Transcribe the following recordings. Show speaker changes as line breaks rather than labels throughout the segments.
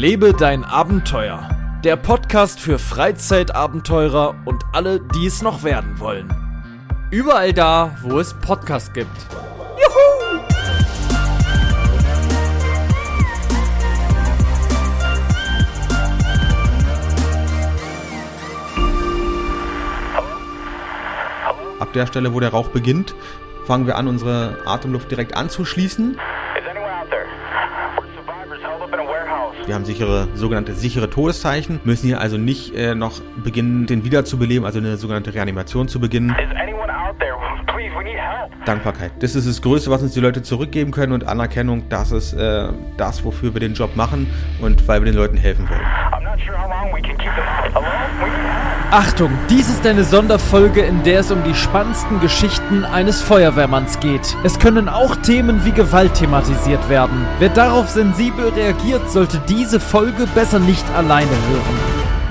Lebe dein Abenteuer. Der Podcast für Freizeitabenteurer und alle, die es noch werden wollen.
Überall da, wo es Podcasts gibt.
Juhu!
Ab der Stelle, wo der Rauch beginnt, fangen wir an, unsere Atemluft direkt anzuschließen. Wir haben sichere, sogenannte sichere Todeszeichen, müssen hier also nicht äh, noch beginnen, den wiederzubeleben, also eine sogenannte Reanimation zu beginnen. Dankbarkeit. Das ist das Größte, was uns die Leute zurückgeben können und Anerkennung, das ist äh, das, wofür wir den Job machen und weil wir den Leuten helfen wollen.
Achtung, dies ist eine Sonderfolge, in der es um die spannendsten Geschichten eines Feuerwehrmanns geht. Es können auch Themen wie Gewalt thematisiert werden. Wer darauf sensibel reagiert, sollte diese Folge besser nicht alleine hören.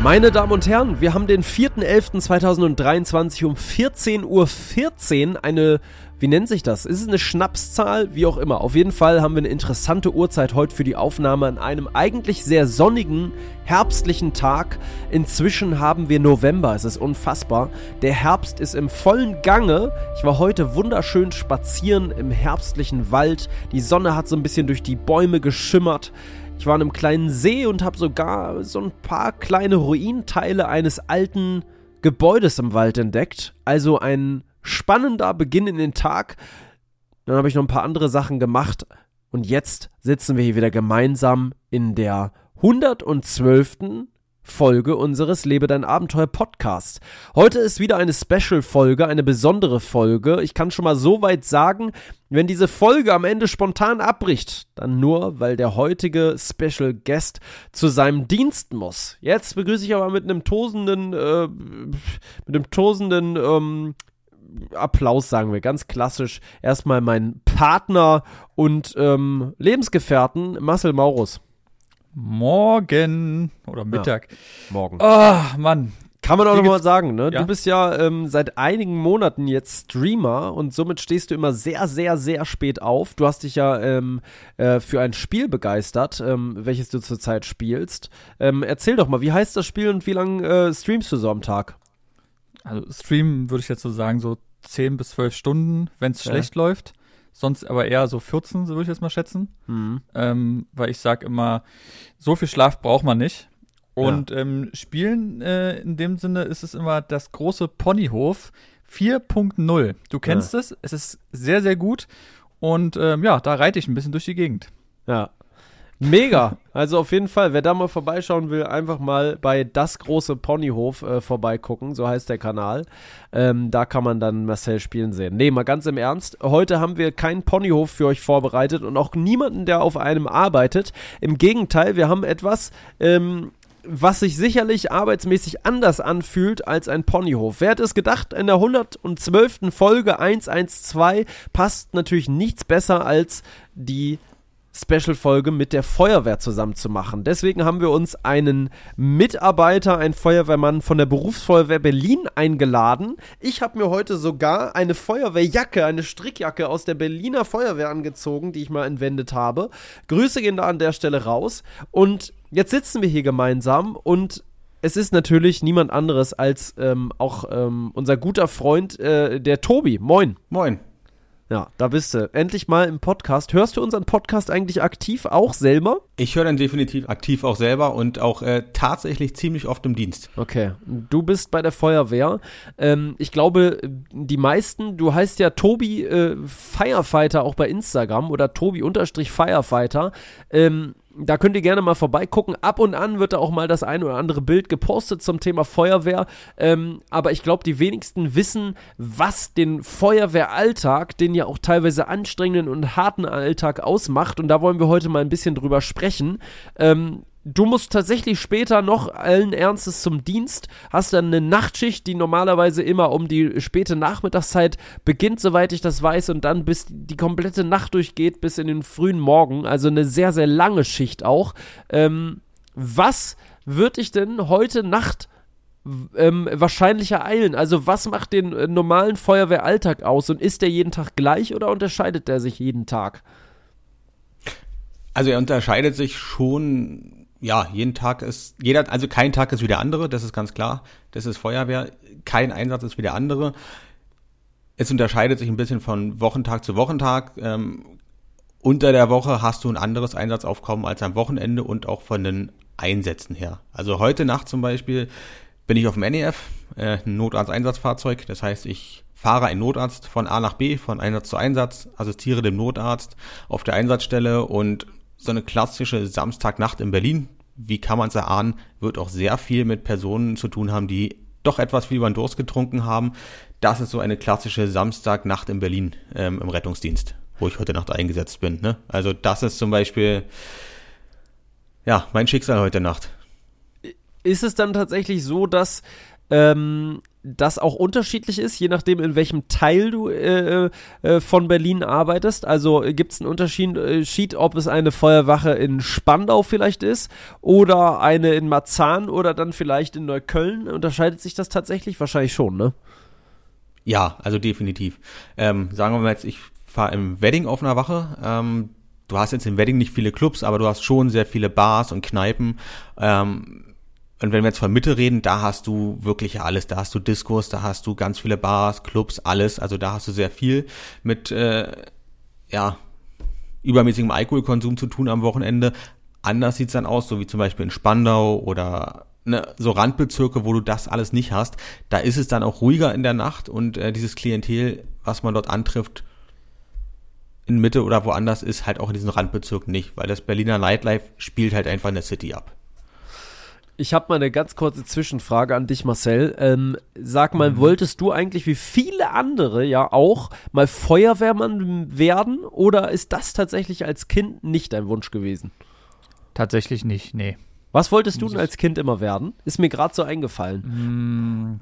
Meine Damen und Herren, wir haben den 4.11.2023 um 14.14 Uhr 14 eine wie nennt sich das? Ist es eine Schnapszahl? Wie auch immer. Auf jeden Fall haben wir eine interessante Uhrzeit heute für die Aufnahme an einem eigentlich sehr sonnigen, herbstlichen Tag. Inzwischen haben wir November. Es ist unfassbar. Der Herbst ist im vollen Gange. Ich war heute wunderschön spazieren im herbstlichen Wald. Die Sonne hat so ein bisschen durch die Bäume geschimmert. Ich war an einem kleinen See und habe sogar so ein paar kleine Ruinteile eines alten Gebäudes im Wald entdeckt. Also ein spannender Beginn in den Tag. Dann habe ich noch ein paar andere Sachen gemacht. Und jetzt sitzen wir hier wieder gemeinsam in der 112. Folge unseres Lebe dein Abenteuer Podcasts. Heute ist wieder eine Special Folge, eine besondere Folge. Ich kann schon mal so weit sagen, wenn diese Folge am Ende spontan abbricht, dann nur, weil der heutige Special Guest zu seinem Dienst muss. Jetzt begrüße ich aber mit einem tosenden, äh, mit einem tosenden, ähm, Applaus, sagen wir, ganz klassisch. Erstmal mein Partner und ähm, Lebensgefährten, Marcel Maurus.
Morgen oder Mittag.
Ja, morgen.
Oh, Mann.
Kann man auch nochmal sagen, ne?
Ja?
Du bist ja ähm, seit einigen Monaten jetzt Streamer und somit stehst du immer sehr, sehr, sehr spät auf. Du hast dich ja ähm, äh, für ein Spiel begeistert, ähm, welches du zurzeit spielst. Ähm, erzähl doch mal, wie heißt das Spiel und wie lange äh, streamst du so am Tag?
Also Stream würde ich jetzt so sagen, so 10 bis 12 Stunden, wenn es
Ja.
schlecht läuft. Sonst aber eher so 14, so würde ich jetzt mal schätzen.
Mhm.
Ähm, weil ich sag immer, so viel Schlaf braucht man nicht. Und ähm, Spielen äh, in dem Sinne ist es immer das große Ponyhof 4.0. Du kennst es, es ist sehr, sehr gut. Und ähm, ja, da reite ich ein bisschen durch die Gegend.
Ja. Mega. Also auf jeden Fall, wer da mal vorbeischauen will, einfach mal bei Das große Ponyhof äh, vorbeigucken, so heißt der Kanal. Ähm, da kann man dann Marcel spielen sehen. Nee, mal ganz im Ernst. Heute haben wir keinen Ponyhof für euch vorbereitet und auch niemanden, der auf einem arbeitet. Im Gegenteil, wir haben etwas, ähm, was sich sicherlich arbeitsmäßig anders anfühlt als ein Ponyhof. Wer hätte es gedacht, in der 112. Folge 112 passt natürlich nichts besser als die Special-Folge mit der Feuerwehr zusammen zu machen. Deswegen haben wir uns einen Mitarbeiter, einen Feuerwehrmann von der Berufsfeuerwehr Berlin eingeladen. Ich habe mir heute sogar eine Feuerwehrjacke, eine Strickjacke aus der Berliner Feuerwehr angezogen, die ich mal entwendet habe. Grüße gehen da an der Stelle raus. Und jetzt sitzen wir hier gemeinsam und es ist natürlich niemand anderes als ähm, auch ähm, unser guter Freund, äh, der Tobi. Moin.
Moin.
Ja, da bist du. Endlich mal im Podcast. Hörst du unseren Podcast eigentlich aktiv auch selber?
Ich höre dann definitiv aktiv auch selber und auch äh, tatsächlich ziemlich oft im Dienst.
Okay. Du bist bei der Feuerwehr. Ähm, ich glaube, die meisten, du heißt ja Tobi äh, Firefighter auch bei Instagram oder Tobi-Firefighter. Ähm, da könnt ihr gerne mal vorbeigucken. Ab und an wird da auch mal das ein oder andere Bild gepostet zum Thema Feuerwehr. Ähm, aber ich glaube, die wenigsten wissen, was den Feuerwehralltag, den ja auch teilweise anstrengenden und harten Alltag ausmacht. Und da wollen wir heute mal ein bisschen drüber sprechen. Ähm, Du musst tatsächlich später noch allen Ernstes zum Dienst, hast dann eine Nachtschicht, die normalerweise immer um die späte Nachmittagszeit beginnt, soweit ich das weiß, und dann bis die komplette Nacht durchgeht, bis in den frühen Morgen. Also eine sehr, sehr lange Schicht auch. Ähm, was wird dich denn heute Nacht ähm, wahrscheinlich ereilen? Also was macht den äh, normalen Feuerwehralltag aus und ist der jeden Tag gleich oder unterscheidet der sich jeden Tag?
Also er unterscheidet sich schon ja, jeden Tag ist, jeder, also kein Tag ist wie der andere, das ist ganz klar. Das ist Feuerwehr. Kein Einsatz ist wie der andere. Es unterscheidet sich ein bisschen von Wochentag zu Wochentag. Ähm, unter der Woche hast du ein anderes Einsatzaufkommen als am Wochenende und auch von den Einsätzen her. Also heute Nacht zum Beispiel bin ich auf dem NEF, äh, ein Notarzteinsatzfahrzeug. Das heißt, ich fahre einen Notarzt von A nach B, von Einsatz zu Einsatz, assistiere dem Notarzt auf der Einsatzstelle und so eine klassische Samstagnacht in Berlin, wie kann man es erahnen, wird auch sehr viel mit Personen zu tun haben, die doch etwas viel über den Durst getrunken haben. Das ist so eine klassische Samstagnacht in Berlin ähm, im Rettungsdienst, wo ich heute Nacht eingesetzt bin. Ne? Also das ist zum Beispiel ja mein Schicksal heute Nacht.
Ist es dann tatsächlich so, dass ähm, das auch unterschiedlich ist, je nachdem, in welchem Teil du äh, äh, von Berlin arbeitest. Also gibt es einen Unterschied, äh, ob es eine Feuerwache in Spandau vielleicht ist oder eine in Marzahn oder dann vielleicht in Neukölln. Unterscheidet sich das tatsächlich? Wahrscheinlich schon, ne?
Ja, also definitiv. Ähm, sagen wir mal jetzt, ich fahre im Wedding auf einer Wache. Ähm, du hast jetzt im Wedding nicht viele Clubs, aber du hast schon sehr viele Bars und Kneipen. Ähm, und wenn wir jetzt von Mitte reden, da hast du wirklich alles. Da hast du Diskos, da hast du ganz viele Bars, Clubs, alles. Also da hast du sehr viel mit, äh, ja, übermäßigem Alkoholkonsum zu tun am Wochenende. Anders sieht's dann aus, so wie zum Beispiel in Spandau oder ne, so Randbezirke, wo du das alles nicht hast. Da ist es dann auch ruhiger in der Nacht und äh, dieses Klientel, was man dort antrifft, in Mitte oder woanders ist halt auch in diesen Randbezirken nicht, weil das Berliner Nightlife spielt halt einfach in der City ab.
Ich habe mal eine ganz kurze Zwischenfrage an dich, Marcel. Ähm, sag mal, mhm. wolltest du eigentlich wie viele andere ja auch mal Feuerwehrmann werden oder ist das tatsächlich als Kind nicht dein Wunsch gewesen?
Tatsächlich nicht, nee.
Was wolltest du denn als Kind immer werden? Ist mir gerade so eingefallen.
Mm.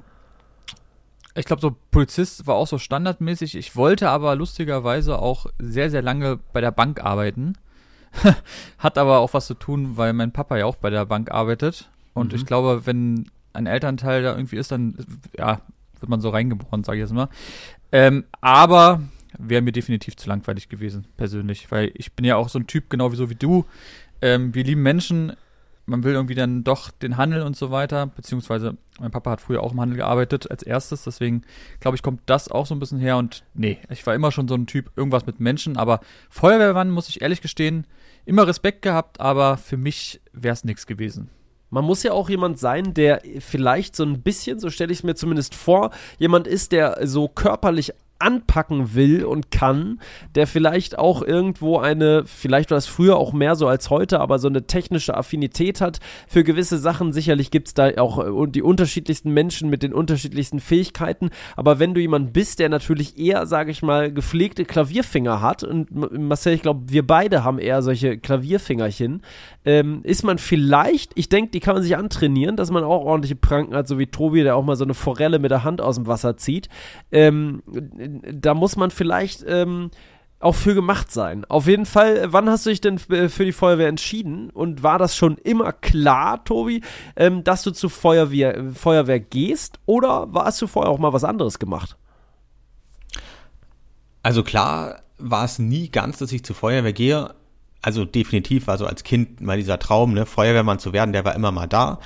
Ich glaube, so Polizist war auch so standardmäßig. Ich wollte aber lustigerweise auch sehr, sehr lange bei der Bank arbeiten. Hat aber auch was zu tun, weil mein Papa ja auch bei der Bank arbeitet. Und mhm. ich glaube, wenn ein Elternteil da irgendwie ist, dann ja, wird man so reingeboren, sage ich jetzt mal. Ähm, aber wäre mir definitiv zu langweilig gewesen, persönlich, weil ich bin ja auch so ein Typ, genau wie so wie du. Ähm, wir lieben Menschen, man will irgendwie dann doch den Handel und so weiter, beziehungsweise mein Papa hat früher auch im Handel gearbeitet als erstes, deswegen glaube ich, kommt das auch so ein bisschen her und nee, ich war immer schon so ein Typ, irgendwas mit Menschen, aber Feuerwehrmann, muss ich ehrlich gestehen, immer Respekt gehabt, aber für mich wäre es nichts gewesen.
Man muss ja auch jemand sein, der vielleicht so ein bisschen, so stelle ich es mir zumindest vor, jemand ist, der so körperlich anpacken will und kann, der vielleicht auch irgendwo eine, vielleicht war es früher auch mehr so als heute, aber so eine technische Affinität hat für gewisse Sachen. Sicherlich gibt es da auch äh, die unterschiedlichsten Menschen mit den unterschiedlichsten Fähigkeiten, aber wenn du jemand bist, der natürlich eher, sage ich mal, gepflegte Klavierfinger hat, und Marcel, ich glaube, wir beide haben eher solche Klavierfingerchen, ähm, ist man vielleicht, ich denke, die kann man sich antrainieren, dass man auch ordentliche Pranken hat, so wie Tobi, der auch mal so eine Forelle mit der Hand aus dem Wasser zieht. Ähm, da muss man vielleicht ähm, auch für gemacht sein. Auf jeden Fall, wann hast du dich denn äh, für die Feuerwehr entschieden? Und war das schon immer klar, Tobi, ähm, dass du zur Feuerwehr, Feuerwehr gehst? Oder hast du vorher auch mal was anderes gemacht?
Also klar war es nie ganz, dass ich zur Feuerwehr gehe. Also definitiv, also als Kind mal dieser Traum, ne, Feuerwehrmann zu werden, der war immer mal da.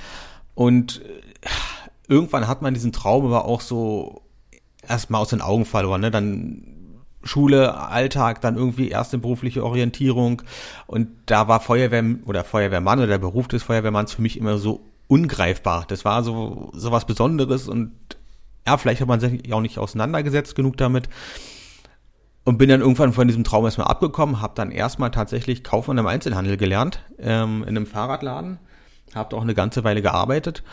Und äh, irgendwann hat man diesen Traum aber auch so erstmal aus den Augen verloren, ne? Dann Schule, Alltag, dann irgendwie erste berufliche Orientierung und da war Feuerwehr oder Feuerwehrmann oder der Beruf des Feuerwehrmanns für mich immer so ungreifbar. Das war so so was Besonderes und ja, vielleicht hat man sich auch nicht auseinandergesetzt genug damit und bin dann irgendwann von diesem Traum erstmal abgekommen, habe dann erstmal tatsächlich Kaufmann im Einzelhandel gelernt ähm, in einem Fahrradladen, habe auch eine ganze Weile gearbeitet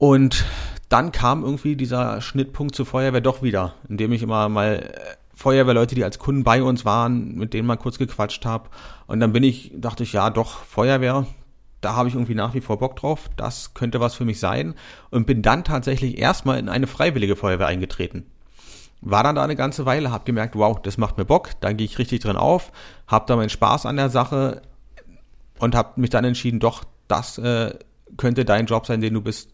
und dann kam irgendwie dieser Schnittpunkt zur Feuerwehr doch wieder, indem ich immer mal äh, Feuerwehrleute, die als Kunden bei uns waren, mit denen mal kurz gequatscht habe. Und dann bin ich, dachte ich, ja, doch, Feuerwehr, da habe ich irgendwie nach wie vor Bock drauf, das könnte was für mich sein. Und bin dann tatsächlich erstmal in eine freiwillige Feuerwehr eingetreten. War dann da eine ganze Weile, habe gemerkt, wow, das macht mir Bock, da gehe ich richtig drin auf, habe da meinen Spaß an der Sache und habe mich dann entschieden, doch, das äh, könnte dein Job sein, den du bist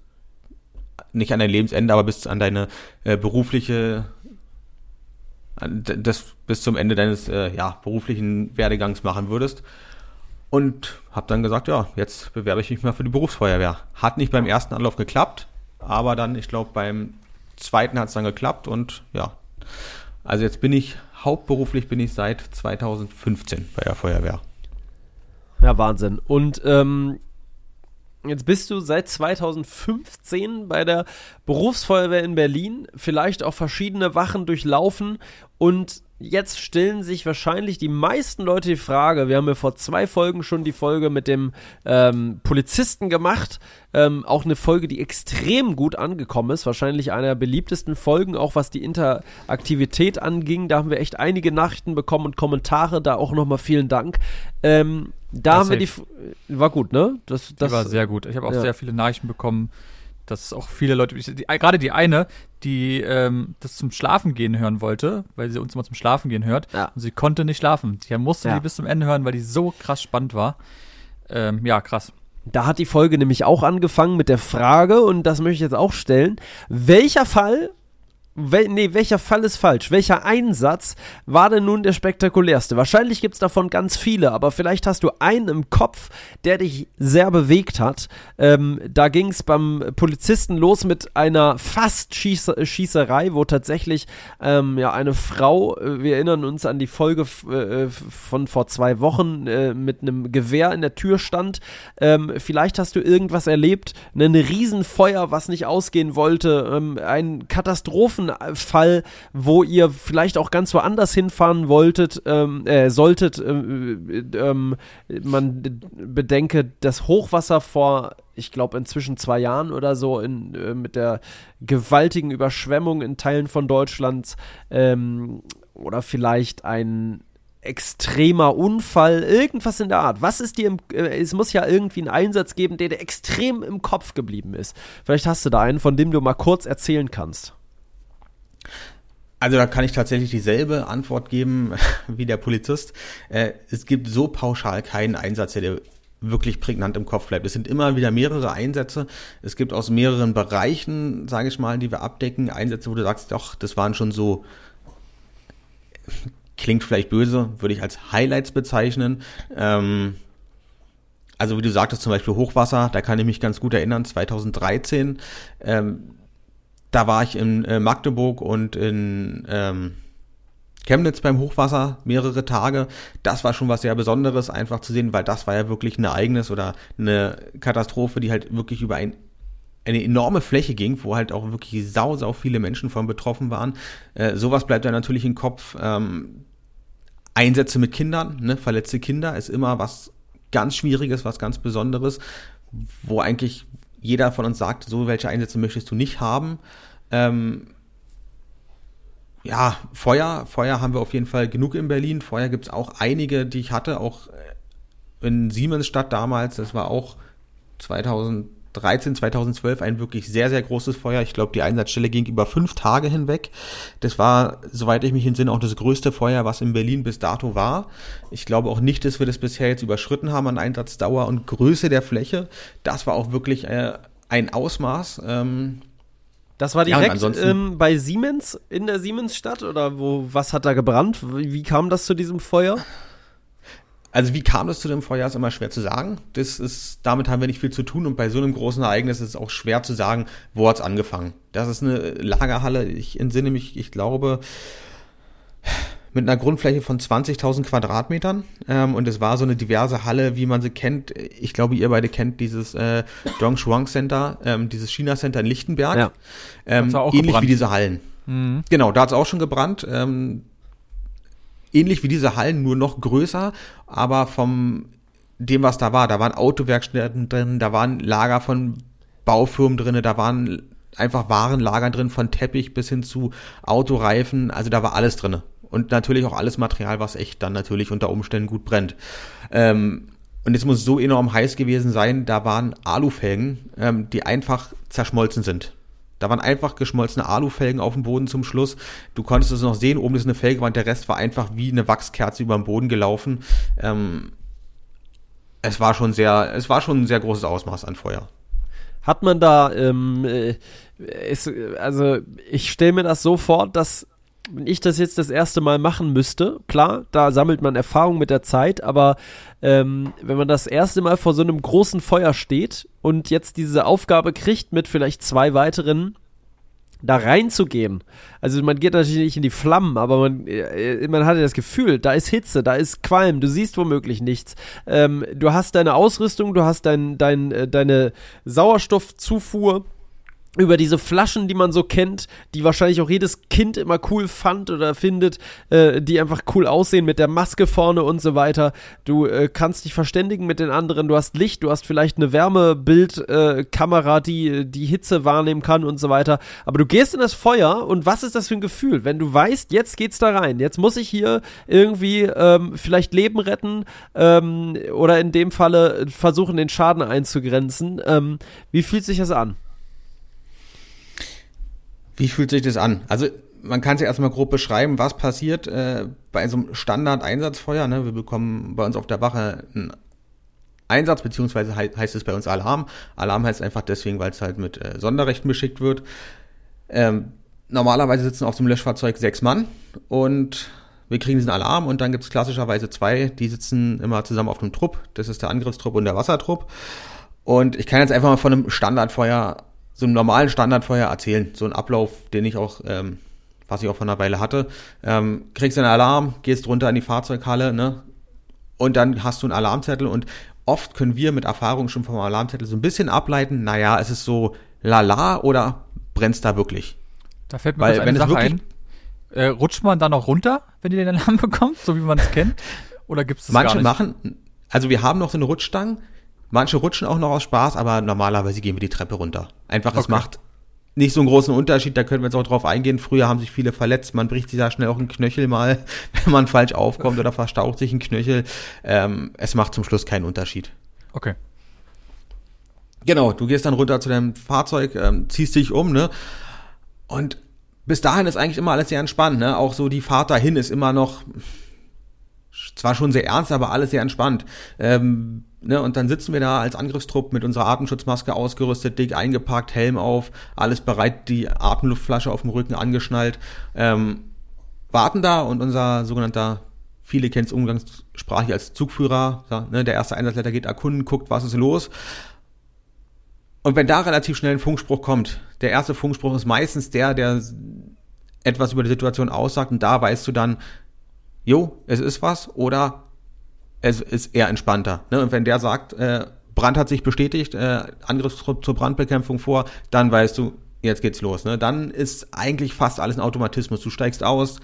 nicht an dein Lebensende, aber bis an deine äh, berufliche, das bis zum Ende deines äh, ja, beruflichen Werdegangs machen würdest. Und habe dann gesagt, ja, jetzt bewerbe ich mich mal für die Berufsfeuerwehr. Hat nicht beim ersten Anlauf geklappt, aber dann, ich glaube, beim zweiten hat es dann geklappt und ja. Also jetzt bin ich, hauptberuflich bin ich seit 2015 bei der Feuerwehr.
Ja, Wahnsinn. Und ähm, Jetzt bist du seit 2015 bei der Berufsfeuerwehr in Berlin, vielleicht auch verschiedene Wachen durchlaufen und jetzt stellen sich wahrscheinlich die meisten Leute die Frage, wir haben ja vor zwei Folgen schon die Folge mit dem ähm, Polizisten gemacht, ähm, auch eine Folge, die extrem gut angekommen ist, wahrscheinlich einer der beliebtesten Folgen, auch was die Interaktivität anging, da haben wir echt einige Nachrichten bekommen und Kommentare, da auch nochmal vielen Dank. Ähm, da das haben wir die, war gut, ne?
Das, das war sehr gut. Ich habe auch ja. sehr viele Nachrichten bekommen, dass auch viele Leute, die, gerade die eine, die ähm, das zum Schlafen gehen hören wollte, weil sie uns immer zum Schlafen gehen hört, ja. und sie konnte nicht schlafen. Sie musste ja. die bis zum Ende hören, weil die so krass spannend war. Ähm, ja, krass.
Da hat die Folge nämlich auch angefangen mit der Frage, und das möchte ich jetzt auch stellen, welcher Fall Wel nee, welcher Fall ist falsch? Welcher Einsatz war denn nun der spektakulärste? Wahrscheinlich gibt es davon ganz viele, aber vielleicht hast du einen im Kopf, der dich sehr bewegt hat. Ähm, da ging es beim Polizisten los mit einer fast -Schieß Schießerei, wo tatsächlich ähm, ja, eine Frau, äh, wir erinnern uns an die Folge äh, von vor zwei Wochen, äh, mit einem Gewehr in der Tür stand. Ähm, vielleicht hast du irgendwas erlebt, ein Riesenfeuer, was nicht ausgehen wollte, ähm, ein Katastrophen Fall, wo ihr vielleicht auch ganz woanders hinfahren wolltet, ähm, äh, solltet, ähm, ähm, man bedenke das Hochwasser vor, ich glaube inzwischen zwei Jahren oder so, in, äh, mit der gewaltigen Überschwemmung in Teilen von Deutschland ähm, oder vielleicht ein extremer Unfall, irgendwas in der Art. Was ist dir im, äh, es muss ja irgendwie einen Einsatz geben, der dir extrem im Kopf geblieben ist. Vielleicht hast du da einen, von dem du mal kurz erzählen kannst.
Also da kann ich tatsächlich dieselbe Antwort geben wie der Polizist. Äh, es gibt so pauschal keinen Einsatz, der wirklich prägnant im Kopf bleibt. Es sind immer wieder mehrere Einsätze. Es gibt aus mehreren Bereichen, sage ich mal, die wir abdecken, Einsätze, wo du sagst, doch, das waren schon so, klingt vielleicht böse, würde ich als Highlights bezeichnen. Ähm, also wie du sagtest, zum Beispiel Hochwasser, da kann ich mich ganz gut erinnern, 2013. Ähm, da war ich in äh, Magdeburg und in ähm, Chemnitz beim Hochwasser mehrere Tage. Das war schon was sehr Besonderes, einfach zu sehen, weil das war ja wirklich ein Ereignis oder eine Katastrophe, die halt wirklich über ein, eine enorme Fläche ging, wo halt auch wirklich sau, sau viele Menschen von betroffen waren. Äh, sowas bleibt ja natürlich im Kopf. Ähm, Einsätze mit Kindern, ne, verletzte Kinder ist immer was ganz Schwieriges, was ganz Besonderes, wo eigentlich jeder von uns sagt, so welche Einsätze möchtest du nicht haben. Ähm, ja, Feuer, Feuer haben wir auf jeden Fall genug in Berlin. Feuer gibt es auch einige, die ich hatte, auch in Siemensstadt damals. Das war auch 2000 2013, 2012 ein wirklich sehr, sehr großes Feuer. Ich glaube, die Einsatzstelle ging über fünf Tage hinweg. Das war, soweit ich mich entsinne, auch das größte Feuer, was in Berlin bis dato war. Ich glaube auch nicht, dass wir das bisher jetzt überschritten haben an Einsatzdauer und Größe der Fläche. Das war auch wirklich äh, ein Ausmaß. Ähm,
das war direkt ja, ähm, bei Siemens in der Siemensstadt oder wo was hat da gebrannt? Wie, wie kam das zu diesem Feuer?
Also wie kam es zu dem Feuer, ist immer schwer zu sagen. Das ist, damit haben wir nicht viel zu tun und bei so einem großen Ereignis ist es auch schwer zu sagen, wo hat es angefangen. Das ist eine Lagerhalle, ich entsinne mich, ich glaube, mit einer Grundfläche von 20.000 Quadratmetern ähm, und es war so eine diverse Halle, wie man sie kennt. Ich glaube, ihr beide kennt dieses äh, Dongshuang Center, ähm, dieses China Center in Lichtenberg. Ja. Ähm, ähnlich gebrannt. wie diese Hallen. Mhm. Genau, da hat es auch schon gebrannt. Ähm, ähnlich wie diese Hallen, nur noch größer, aber vom dem, was da war, da waren Autowerkstätten drin, da waren Lager von Baufirmen drin, da waren einfach Warenlager drin, von Teppich bis hin zu Autoreifen, also da war alles drin. Und natürlich auch alles Material, was echt dann natürlich unter Umständen gut brennt. Ähm, und es muss so enorm heiß gewesen sein, da waren Alufelgen, ähm, die einfach zerschmolzen sind. Da waren einfach geschmolzene Alufelgen auf dem Boden zum Schluss. Du konntest es noch sehen, oben ist eine Felgewand, der Rest war einfach wie eine Wachskerze über den Boden gelaufen. Ähm, es war schon sehr, es war schon ein sehr großes Ausmaß an Feuer.
Hat man da, ähm, äh, ist, also ich stelle mir das so vor, dass wenn ich das jetzt das erste Mal machen müsste, klar, da sammelt man Erfahrung mit der Zeit, aber ähm, wenn man das erste Mal vor so einem großen Feuer steht und jetzt diese Aufgabe kriegt mit vielleicht zwei weiteren, da reinzugehen. Also man geht natürlich nicht in die Flammen, aber man, äh, man hat ja das Gefühl, da ist Hitze, da ist Qualm, du siehst womöglich nichts. Ähm, du hast deine Ausrüstung, du hast dein, dein, äh, deine Sauerstoffzufuhr über diese Flaschen, die man so kennt, die wahrscheinlich auch jedes Kind immer cool fand oder findet, äh, die einfach cool aussehen mit der Maske vorne und so weiter. Du äh, kannst dich verständigen mit den anderen, du hast Licht, du hast vielleicht eine Wärmebildkamera, äh, die die Hitze wahrnehmen kann und so weiter. Aber du gehst in das Feuer und was ist das für ein Gefühl, wenn du weißt, jetzt geht's da rein, jetzt muss ich hier irgendwie ähm, vielleicht Leben retten ähm, oder in dem Falle versuchen, den Schaden einzugrenzen. Ähm, wie fühlt sich das an?
Wie fühlt sich das an? Also man kann es ja erstmal grob beschreiben, was passiert äh, bei so einem Standard-Einsatzfeuer. Ne? Wir bekommen bei uns auf der Wache einen Einsatz, beziehungsweise he heißt es bei uns Alarm. Alarm heißt einfach deswegen, weil es halt mit äh, Sonderrechten beschickt wird. Ähm, normalerweise sitzen auf dem Löschfahrzeug sechs Mann und wir kriegen diesen Alarm und dann gibt es klassischerweise zwei, die sitzen immer zusammen auf dem Trupp. Das ist der Angriffstrupp und der Wassertrupp. Und ich kann jetzt einfach mal von einem Standardfeuer so einem normalen Standardfeuer erzählen. So ein Ablauf, den ich auch, ähm, was ich auch von einer Weile hatte. Ähm, kriegst einen Alarm, gehst runter in die Fahrzeughalle, ne? Und dann hast du einen Alarmzettel und oft können wir mit Erfahrung schon vom Alarmzettel so ein bisschen ableiten, naja, es ist so lala oder brennt's da wirklich?
Da fällt mir Weil, eine Sache ein. Äh, rutscht man dann noch runter, wenn ihr den Alarm bekommt, so wie man es kennt? Oder gibt es das
Manche machen, also wir haben noch so eine Rutschstange, Manche rutschen auch noch aus Spaß, aber normalerweise gehen wir die Treppe runter. Einfach, okay. es macht nicht so einen großen Unterschied, da können wir jetzt auch drauf eingehen. Früher haben sich viele verletzt, man bricht sich da schnell auch einen Knöchel mal, wenn man falsch aufkommt oder verstaucht sich ein Knöchel. Ähm, es macht zum Schluss keinen Unterschied.
Okay.
Genau, du gehst dann runter zu deinem Fahrzeug, ähm, ziehst dich um, ne? Und bis dahin ist eigentlich immer alles sehr entspannt, ne? Auch so die Fahrt dahin ist immer noch zwar schon sehr ernst, aber alles sehr entspannt. Ähm, Ne, und dann sitzen wir da als Angriffstrupp mit unserer Atemschutzmaske ausgerüstet, dick eingepackt, Helm auf, alles bereit, die Atemluftflasche auf dem Rücken angeschnallt, ähm, warten da und unser sogenannter, viele kennen es umgangssprachlich als Zugführer, ja, ne, der erste Einsatzleiter geht erkunden, guckt, was ist los. Und wenn da relativ schnell ein Funkspruch kommt, der erste Funkspruch ist meistens der, der etwas über die Situation aussagt und da weißt du dann, jo, es ist was oder es ist eher entspannter. Ne? Und wenn der sagt, äh, Brand hat sich bestätigt, äh, Angriffstrupp zur Brandbekämpfung vor, dann weißt du, jetzt geht's los. Ne? Dann ist eigentlich fast alles ein Automatismus. Du steigst aus,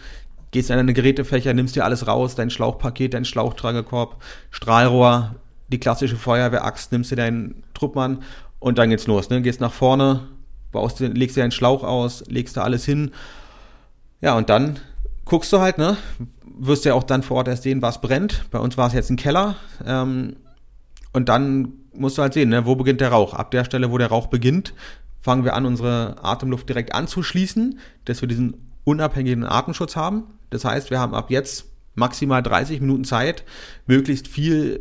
gehst in deine Gerätefächer, nimmst dir alles raus, dein Schlauchpaket, dein Schlauchtragekorb, Strahlrohr, die klassische Feuerwehraxt, nimmst dir deinen Truppmann und dann geht's los. Ne? Gehst nach vorne, baust, legst dir deinen Schlauch aus, legst da alles hin. Ja, und dann guckst du halt, ne? Wirst ja auch dann vor Ort erst sehen, was brennt. Bei uns war es jetzt ein Keller. Ähm, und dann musst du halt sehen, ne, wo beginnt der Rauch. Ab der Stelle, wo der Rauch beginnt, fangen wir an, unsere Atemluft direkt anzuschließen, dass wir diesen unabhängigen Atemschutz haben. Das heißt, wir haben ab jetzt maximal 30 Minuten Zeit, möglichst viel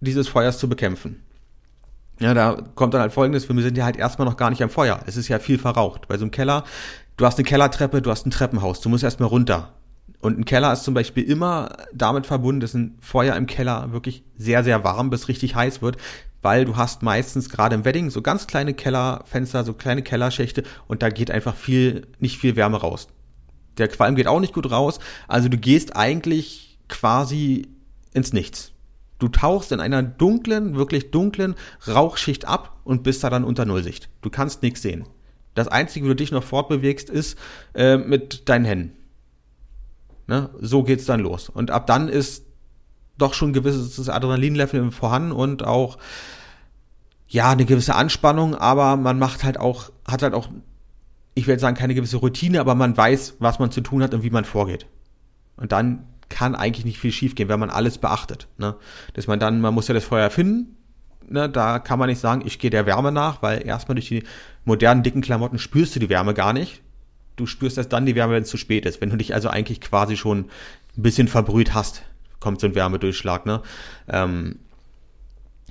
dieses Feuers zu bekämpfen. Ja, da kommt dann halt folgendes, wir sind ja halt erstmal noch gar nicht am Feuer. Es ist ja viel verraucht. Bei so einem Keller, du hast eine Kellertreppe, du hast ein Treppenhaus, du musst erstmal runter. Und ein Keller ist zum Beispiel immer damit verbunden, dass ein Feuer im Keller wirklich sehr, sehr warm bis richtig heiß wird, weil du hast meistens gerade im Wedding so ganz kleine Kellerfenster, so kleine Kellerschächte und da geht einfach viel, nicht viel Wärme raus. Der Qualm geht auch nicht gut raus, also du gehst eigentlich quasi ins Nichts. Du tauchst in einer dunklen, wirklich dunklen Rauchschicht ab und bist da dann unter Nullsicht. Du kannst nichts sehen. Das Einzige, wo du dich noch fortbewegst, ist äh, mit deinen Händen. Ne? So geht's dann los. Und ab dann ist doch schon ein gewisses Adrenalinlevel vorhanden und auch ja eine gewisse Anspannung, aber man macht halt auch, hat halt auch, ich werde sagen, keine gewisse Routine, aber man weiß, was man zu tun hat und wie man vorgeht. Und dann kann eigentlich nicht viel schiefgehen, wenn man alles beachtet. Ne? Dass man dann, man muss ja das Feuer finden, ne? da kann man nicht sagen, ich gehe der Wärme nach, weil erstmal durch die modernen dicken Klamotten spürst du die Wärme gar nicht du spürst erst dann die Wärme, wenn es zu spät ist. Wenn du dich also eigentlich quasi schon ein bisschen verbrüht hast, kommt so ein Wärmedurchschlag, ne? Ähm,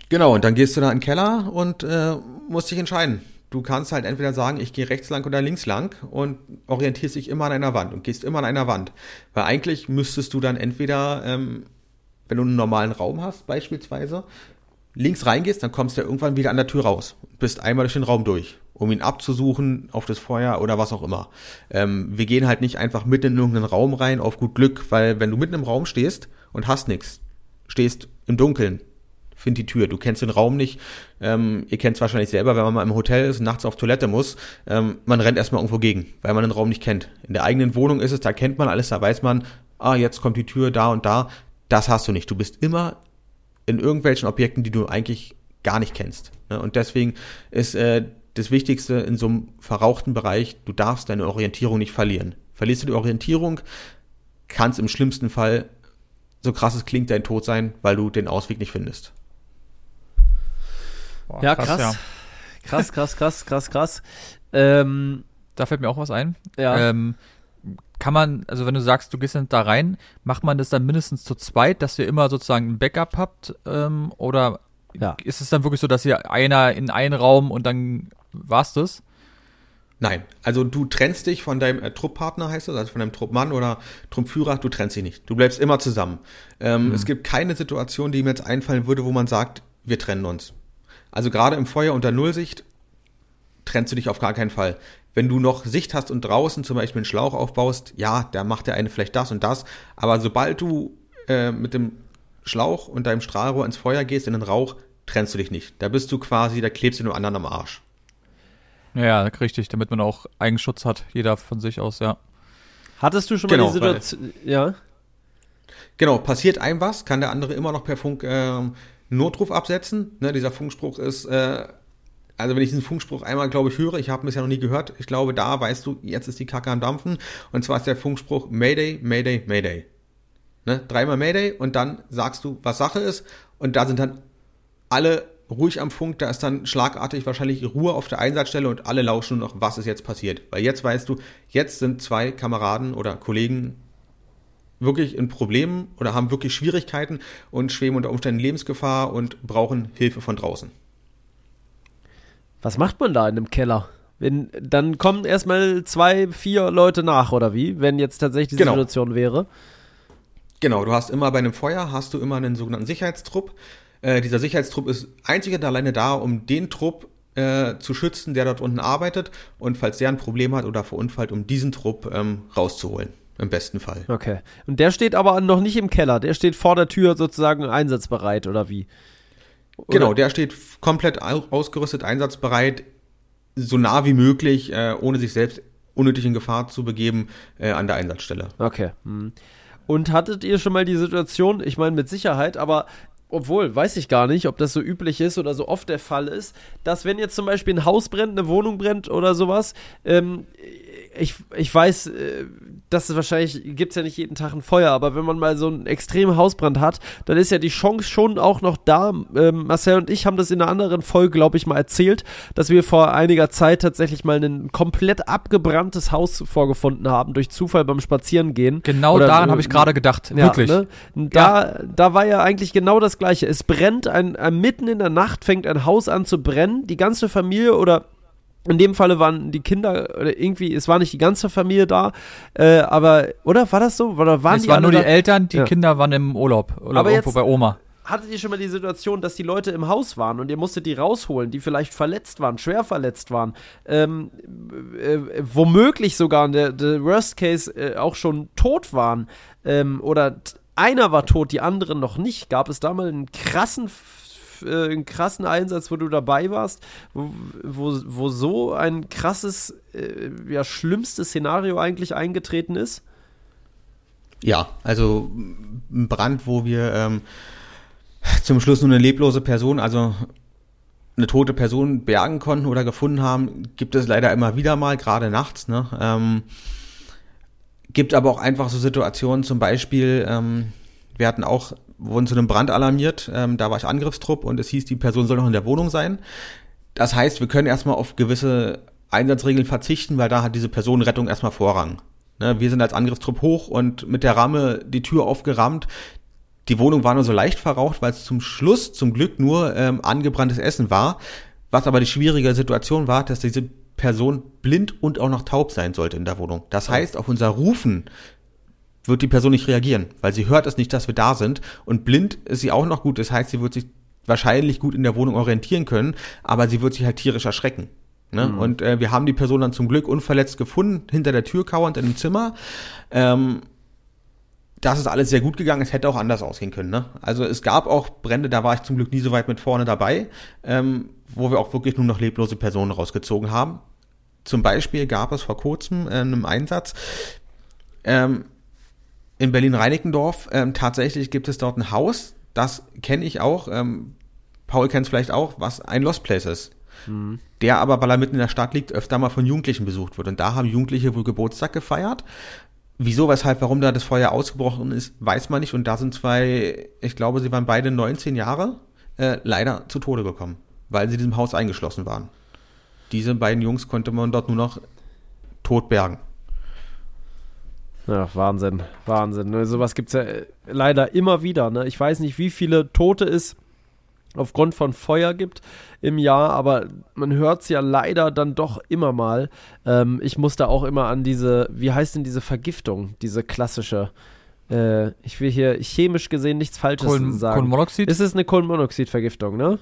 genau, und dann gehst du da in den Keller und äh, musst dich entscheiden. Du kannst halt entweder sagen, ich gehe rechts lang oder links lang und orientierst dich immer an einer Wand und gehst immer an einer Wand. Weil eigentlich müsstest du dann entweder, ähm, wenn du einen normalen Raum hast, beispielsweise, links reingehst, dann kommst du ja irgendwann wieder an der Tür raus. Bist einmal durch den Raum durch, um ihn abzusuchen auf das Feuer oder was auch immer. Ähm, wir gehen halt nicht einfach mitten in irgendeinen Raum rein auf gut Glück, weil wenn du mitten im Raum stehst und hast nichts, stehst im Dunkeln, find die Tür. Du kennst den Raum nicht. Ähm, ihr kennt es wahrscheinlich selber, wenn man mal im Hotel ist und nachts auf Toilette muss. Ähm, man rennt erstmal irgendwo gegen, weil man den Raum nicht kennt. In der eigenen Wohnung ist es, da kennt man alles, da weiß man, ah, jetzt kommt die Tür da und da. Das hast du nicht. Du bist immer in irgendwelchen Objekten, die du eigentlich gar nicht kennst. Ne? Und deswegen ist äh, das Wichtigste in so einem verrauchten Bereich, du darfst deine Orientierung nicht verlieren. Verlierst du die Orientierung, kann es im schlimmsten Fall, so krass es klingt, dein Tod sein, weil du den Ausweg nicht findest.
Boah, ja, krass. Krass, ja. krass, krass, krass, krass, krass. Ähm,
da fällt mir auch was ein.
Ja.
Ähm, kann man, also wenn du sagst, du gehst dann da rein, macht man das dann mindestens zu zweit, dass ihr immer sozusagen ein Backup habt? Ähm, oder ja. ist es dann wirklich so, dass ihr einer in einen Raum und dann war's das?
Nein, also du trennst dich von deinem äh, Trupppartner, heißt das, also von deinem Truppmann oder Truppführer, du trennst dich nicht. Du bleibst immer zusammen. Ähm, mhm. Es gibt keine Situation, die mir jetzt einfallen würde, wo man sagt, wir trennen uns. Also gerade im Feuer unter Nullsicht trennst du dich auf gar keinen Fall. Wenn du noch Sicht hast und draußen zum Beispiel einen Schlauch aufbaust, ja, da macht der eine vielleicht das und das. Aber sobald du äh, mit dem Schlauch und deinem Strahlrohr ins Feuer gehst, in den Rauch, trennst du dich nicht. Da bist du quasi, da klebst du dem anderen am Arsch.
Ja, richtig, damit man auch Eigenschutz hat, jeder von sich aus, ja.
Hattest du schon genau, mal die Situation, ja?
Genau, passiert einem was, kann der andere immer noch per Funk äh, Notruf absetzen. Ne, dieser Funkspruch ist äh, also wenn ich diesen Funkspruch einmal, glaube ich, höre, ich habe ihn bisher noch nie gehört, ich glaube, da weißt du, jetzt ist die Kacke am Dampfen. Und zwar ist der Funkspruch Mayday, Mayday, Mayday. Ne? Dreimal Mayday und dann sagst du, was Sache ist. Und da sind dann alle ruhig am Funk, da ist dann schlagartig wahrscheinlich Ruhe auf der Einsatzstelle und alle lauschen nur noch, was ist jetzt passiert. Weil jetzt weißt du, jetzt sind zwei Kameraden oder Kollegen wirklich in Problemen oder haben wirklich Schwierigkeiten und schweben unter Umständen Lebensgefahr und brauchen Hilfe von draußen.
Was macht man da in einem Keller? Wenn, dann kommen erstmal zwei, vier Leute nach, oder wie? Wenn jetzt tatsächlich die genau. Situation wäre.
Genau, du hast immer bei einem Feuer, hast du immer einen sogenannten Sicherheitstrupp. Äh, dieser Sicherheitstrupp ist einzig und alleine da, um den Trupp äh, zu schützen, der dort unten arbeitet und falls der ein Problem hat oder verunfallt, um diesen Trupp ähm, rauszuholen. Im besten Fall.
Okay. Und der steht aber noch nicht im Keller, der steht vor der Tür sozusagen einsatzbereit, oder wie?
Genau, der steht komplett ausgerüstet, einsatzbereit, so nah wie möglich, äh, ohne sich selbst unnötig in Gefahr zu begeben, äh, an der Einsatzstelle.
Okay. Hm. Und hattet ihr schon mal die Situation, ich meine mit Sicherheit, aber obwohl, weiß ich gar nicht, ob das so üblich ist oder so oft der Fall ist, dass wenn jetzt zum Beispiel ein Haus brennt, eine Wohnung brennt oder sowas, ähm, ich, ich weiß, äh, dass es wahrscheinlich gibt es ja nicht jeden Tag ein Feuer, aber wenn man mal so einen extremen Hausbrand hat, dann ist ja die Chance schon auch noch da. Ähm, Marcel und ich haben das in einer anderen Folge, glaube ich, mal erzählt, dass wir vor einiger Zeit tatsächlich mal ein komplett abgebranntes Haus vorgefunden haben, durch Zufall beim Spazierengehen.
Genau Oder daran so, habe ich gerade gedacht,
ja,
wirklich.
Ne? Da, ja. da war ja eigentlich genau das Gleiche. Es brennt, ein, ein, mitten in der Nacht fängt ein Haus an zu brennen, die ganze Familie oder in dem Falle waren die Kinder, oder irgendwie, es war nicht die ganze Familie da, äh, aber, oder war das so? Oder waren
es
die
waren nur die Eltern, die ja. Kinder waren im Urlaub oder aber irgendwo bei Oma.
Hattet ihr schon mal die Situation, dass die Leute im Haus waren und ihr musstet die rausholen, die vielleicht verletzt waren, schwer verletzt waren, ähm, äh, womöglich sogar in der, der Worst Case äh, auch schon tot waren ähm, oder einer war tot, die anderen noch nicht. Gab es da mal einen krassen äh, einen krassen Einsatz, wo du dabei warst, wo, wo, wo so ein krasses, äh, ja, schlimmstes Szenario eigentlich eingetreten ist?
Ja, also ein Brand, wo wir ähm, zum Schluss nur eine leblose Person, also eine tote Person bergen konnten oder gefunden haben, gibt es leider immer wieder mal, gerade nachts. Ne? Ähm, gibt aber auch einfach so Situationen, zum Beispiel, ähm, wir hatten auch wurden zu einem Brand alarmiert. Ähm, da war ich Angriffstrupp und es hieß, die Person soll noch in der Wohnung sein. Das heißt, wir können erstmal auf gewisse Einsatzregeln verzichten, weil da hat diese Personenrettung erstmal Vorrang. Ne, wir sind als Angriffstrupp hoch und mit der Ramme die Tür aufgerammt. Die Wohnung war nur so leicht verraucht, weil es zum Schluss zum Glück nur ähm, angebranntes Essen war. Was aber die schwierige Situation war, dass diese Person blind und auch noch taub sein sollte in der Wohnung. Das heißt, auf unser Rufen wird die Person nicht reagieren, weil sie hört es nicht, dass wir da sind. Und blind ist sie auch noch gut. Das heißt, sie wird sich wahrscheinlich gut in der Wohnung orientieren können, aber sie wird sich halt tierisch erschrecken. Ne? Mhm. Und äh, wir haben die Person dann zum Glück unverletzt gefunden, hinter der Tür kauernd in dem Zimmer. Ähm, das ist alles sehr gut gegangen. Es hätte auch anders ausgehen können. Ne? Also es gab auch Brände, da war ich zum Glück nie so weit mit vorne dabei, ähm, wo wir auch wirklich nur noch leblose Personen rausgezogen haben. Zum Beispiel gab es vor kurzem äh, einen Einsatz ähm, in Berlin-Reinickendorf. Ähm, tatsächlich gibt es dort ein Haus, das kenne ich auch. Ähm, Paul kennt es vielleicht auch, was ein Lost Place ist. Mhm. Der aber, weil er mitten in der Stadt liegt, öfter mal von Jugendlichen besucht wird. Und da haben Jugendliche wohl Geburtstag gefeiert Wieso, weshalb, warum da das Feuer ausgebrochen ist, weiß man nicht. Und da sind zwei, ich glaube, sie waren beide 19 Jahre, äh, leider zu Tode gekommen, weil sie in diesem Haus eingeschlossen waren. Diese beiden Jungs konnte man dort nur noch tot bergen.
Ja, Wahnsinn, Wahnsinn. Ne, sowas gibt es ja äh, leider immer wieder. Ne? Ich weiß nicht, wie viele Tote es aufgrund von Feuer gibt im Jahr, aber man hört es ja leider dann doch immer mal. Ähm, ich muss da auch immer an diese, wie heißt denn diese Vergiftung, diese klassische, äh, ich will hier chemisch gesehen nichts Falsches Kohlen, sagen.
Kohlenmonoxid?
Ist es eine Kohlenmonoxidvergiftung, ne?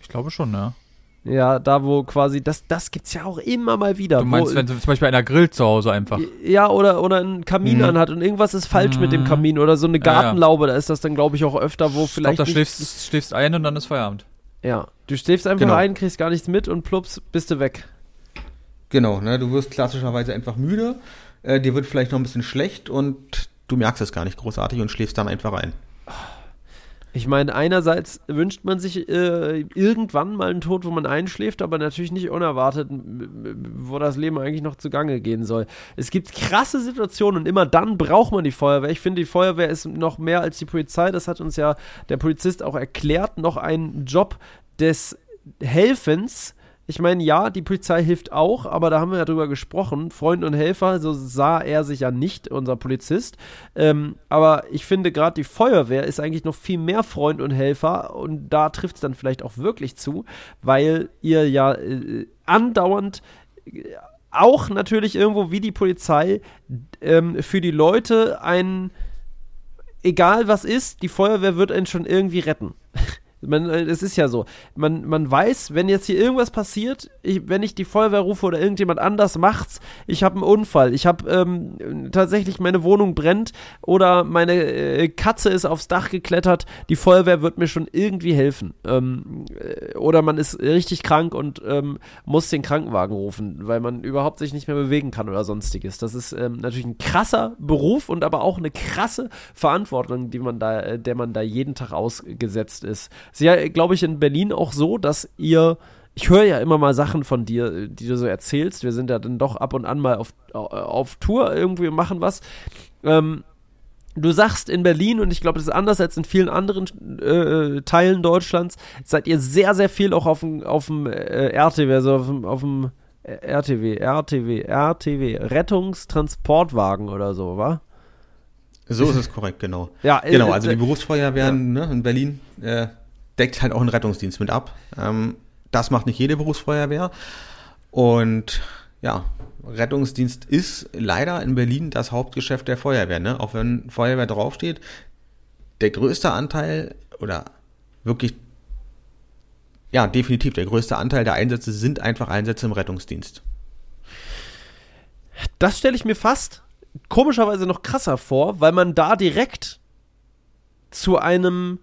Ich glaube schon, ja.
Ja, da wo quasi, das, das gibt's ja auch immer mal wieder.
Du meinst,
wo,
wenn zum Beispiel einer grillt zu Hause einfach.
Ja, oder, oder einen Kamin mhm. anhat und irgendwas ist falsch mhm. mit dem mhm. Kamin oder so eine Gartenlaube, da ist das dann, glaube ich, auch öfter, wo
ich
vielleicht.
Glaub, da schläfst, schläfst ein und dann ist Feierabend.
Ja, du schläfst einfach genau. ein, kriegst gar nichts mit und plups, bist du weg.
Genau, ne, du wirst klassischerweise einfach müde, äh, dir wird vielleicht noch ein bisschen schlecht und du merkst es gar nicht großartig und schläfst dann einfach ein.
Ich meine, einerseits wünscht man sich äh, irgendwann mal einen Tod, wo man einschläft, aber natürlich nicht unerwartet, wo das Leben eigentlich noch zugange gehen soll. Es gibt krasse Situationen und immer dann braucht man die Feuerwehr. Ich finde, die Feuerwehr ist noch mehr als die Polizei. Das hat uns ja der Polizist auch erklärt. Noch ein Job des Helfens ich meine, ja, die Polizei hilft auch, aber da haben wir ja drüber gesprochen. Freund und Helfer, so sah er sich ja nicht, unser Polizist. Ähm, aber ich finde gerade die Feuerwehr ist eigentlich noch viel mehr Freund und Helfer und da trifft es dann vielleicht auch wirklich zu, weil ihr ja äh, andauernd äh, auch natürlich irgendwo wie die Polizei ähm, für die Leute ein egal was ist, die Feuerwehr wird einen schon irgendwie retten. Man, äh, es ist ja so. Man, man weiß, wenn jetzt hier irgendwas passiert, ich, wenn ich die Feuerwehr rufe oder irgendjemand anders macht's, ich habe einen Unfall, ich habe ähm, tatsächlich meine Wohnung brennt oder meine äh, Katze ist aufs Dach geklettert, die Feuerwehr wird mir schon irgendwie helfen. Ähm, äh, oder man ist richtig krank und ähm, muss den Krankenwagen rufen, weil man überhaupt sich nicht mehr bewegen kann oder sonstiges. Das ist ähm, natürlich ein krasser Beruf und aber auch eine krasse Verantwortung, die man da, äh, der man da jeden Tag ausgesetzt ist. Ist ja, glaube ich, in Berlin auch so, dass ihr ich höre ja immer mal Sachen von dir, die du so erzählst. Wir sind ja dann doch ab und an mal auf, auf Tour irgendwie und machen was. Ähm, du sagst in Berlin, und ich glaube, das ist anders als in vielen anderen äh, Teilen Deutschlands, seid ihr sehr, sehr viel auch auf dem, auf dem äh, RTW, also auf dem, auf dem RTW, RTW, RTW, Rettungstransportwagen oder so, wa?
So ist es korrekt, genau.
Ja,
genau, äh, also die Berufsfeuerwehren ja. ne, in Berlin äh, deckt halt auch einen Rettungsdienst mit ab. Ähm, das macht nicht jede Berufsfeuerwehr. Und ja, Rettungsdienst ist leider in Berlin das Hauptgeschäft der Feuerwehr. Ne? Auch wenn Feuerwehr draufsteht, der größte Anteil oder wirklich, ja, definitiv der größte Anteil der Einsätze sind einfach Einsätze im Rettungsdienst.
Das stelle ich mir fast komischerweise noch krasser vor, weil man da direkt zu einem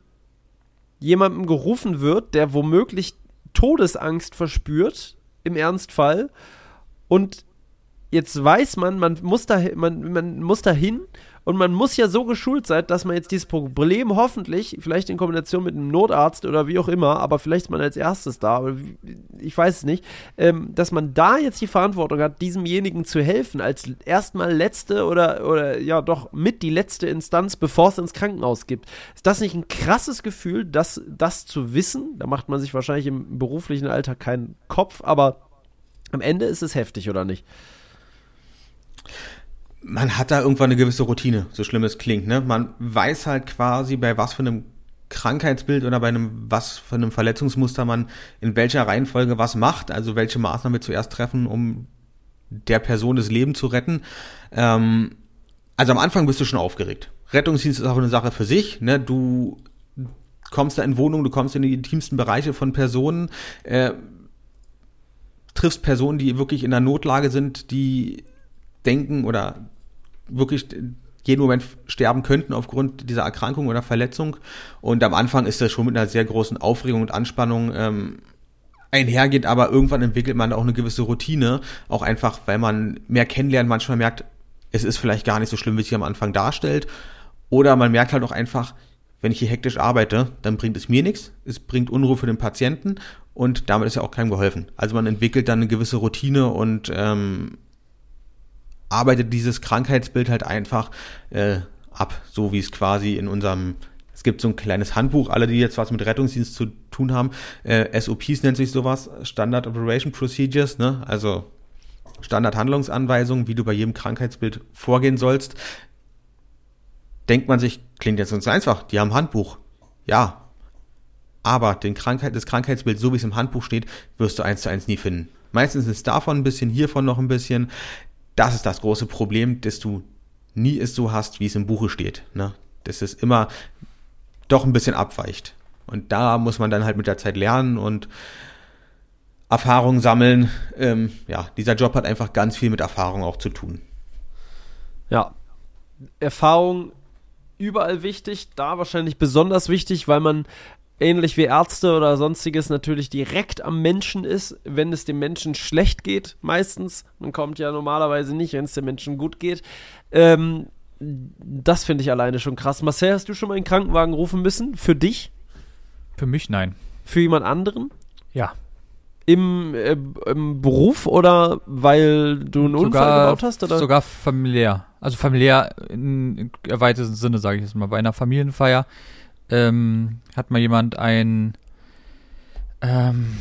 jemandem gerufen wird, der womöglich Todesangst verspürt, im Ernstfall, und jetzt weiß man, man muss da, man, man muss da hin und man muss ja so geschult sein, dass man jetzt dieses Problem hoffentlich, vielleicht in Kombination mit einem Notarzt oder wie auch immer, aber vielleicht ist man als erstes da, ich weiß es nicht, ähm, dass man da jetzt die Verantwortung hat, diesemjenigen zu helfen, als erstmal letzte oder, oder ja doch mit die letzte Instanz, bevor es ins Krankenhaus gibt. Ist das nicht ein krasses Gefühl, das, das zu wissen? Da macht man sich wahrscheinlich im beruflichen Alltag keinen Kopf, aber am Ende ist es heftig, oder nicht?
Man hat da irgendwann eine gewisse Routine, so schlimm es klingt. Ne? Man weiß halt quasi, bei was für einem Krankheitsbild oder bei einem, was für einem Verletzungsmuster man in welcher Reihenfolge was macht, also welche Maßnahmen wir zuerst treffen, um der Person das Leben zu retten. Ähm, also am Anfang bist du schon aufgeregt. Rettungsdienst ist auch eine Sache für sich. Ne? Du kommst da in Wohnungen, du kommst in die intimsten Bereiche von Personen, äh, triffst Personen, die wirklich in der Notlage sind, die denken oder wirklich jeden Moment sterben könnten aufgrund dieser Erkrankung oder Verletzung. Und am Anfang ist das schon mit einer sehr großen Aufregung und Anspannung ähm, einhergeht, aber irgendwann entwickelt man auch eine gewisse Routine, auch einfach, weil man mehr kennenlernt, manchmal merkt, es ist vielleicht gar nicht so schlimm, wie es sich am Anfang darstellt. Oder man merkt halt auch einfach, wenn ich hier hektisch arbeite, dann bringt es mir nichts, es bringt Unruhe für den Patienten und damit ist ja auch keinem geholfen. Also man entwickelt dann eine gewisse Routine und ähm, arbeitet dieses Krankheitsbild halt einfach äh, ab, so wie es quasi in unserem es gibt so ein kleines Handbuch, alle, die jetzt was mit Rettungsdienst zu tun haben. Äh, SOPs nennt sich sowas, Standard Operation Procedures, ne? Also Standardhandlungsanweisungen, wie du bei jedem Krankheitsbild vorgehen sollst. Denkt man sich, klingt jetzt ganz einfach, die haben ein Handbuch. Ja. Aber den Krankheit, das Krankheitsbild, so wie es im Handbuch steht, wirst du eins zu eins nie finden. Meistens ist davon ein bisschen, hiervon noch ein bisschen. Das ist das große Problem, dass du nie es so hast, wie es im Buche steht. Ne? Dass es immer doch ein bisschen abweicht. Und da muss man dann halt mit der Zeit lernen und Erfahrung sammeln. Ähm, ja, dieser Job hat einfach ganz viel mit Erfahrung auch zu tun.
Ja, Erfahrung überall wichtig, da wahrscheinlich besonders wichtig, weil man ähnlich wie Ärzte oder sonstiges natürlich direkt am Menschen ist, wenn es dem Menschen schlecht geht, meistens. Man kommt ja normalerweise nicht, wenn es dem Menschen gut geht. Ähm, das finde ich alleine schon krass. Marcel, hast du schon mal einen Krankenwagen rufen müssen? Für dich?
Für mich nein.
Für jemand anderen?
Ja.
Im, äh, im Beruf oder weil du einen Unfall gebaut hast? Oder?
Sogar familiär. Also familiär in erweiterten Sinne, sage ich jetzt mal. Bei einer Familienfeier ähm, hat mal jemand ein ähm,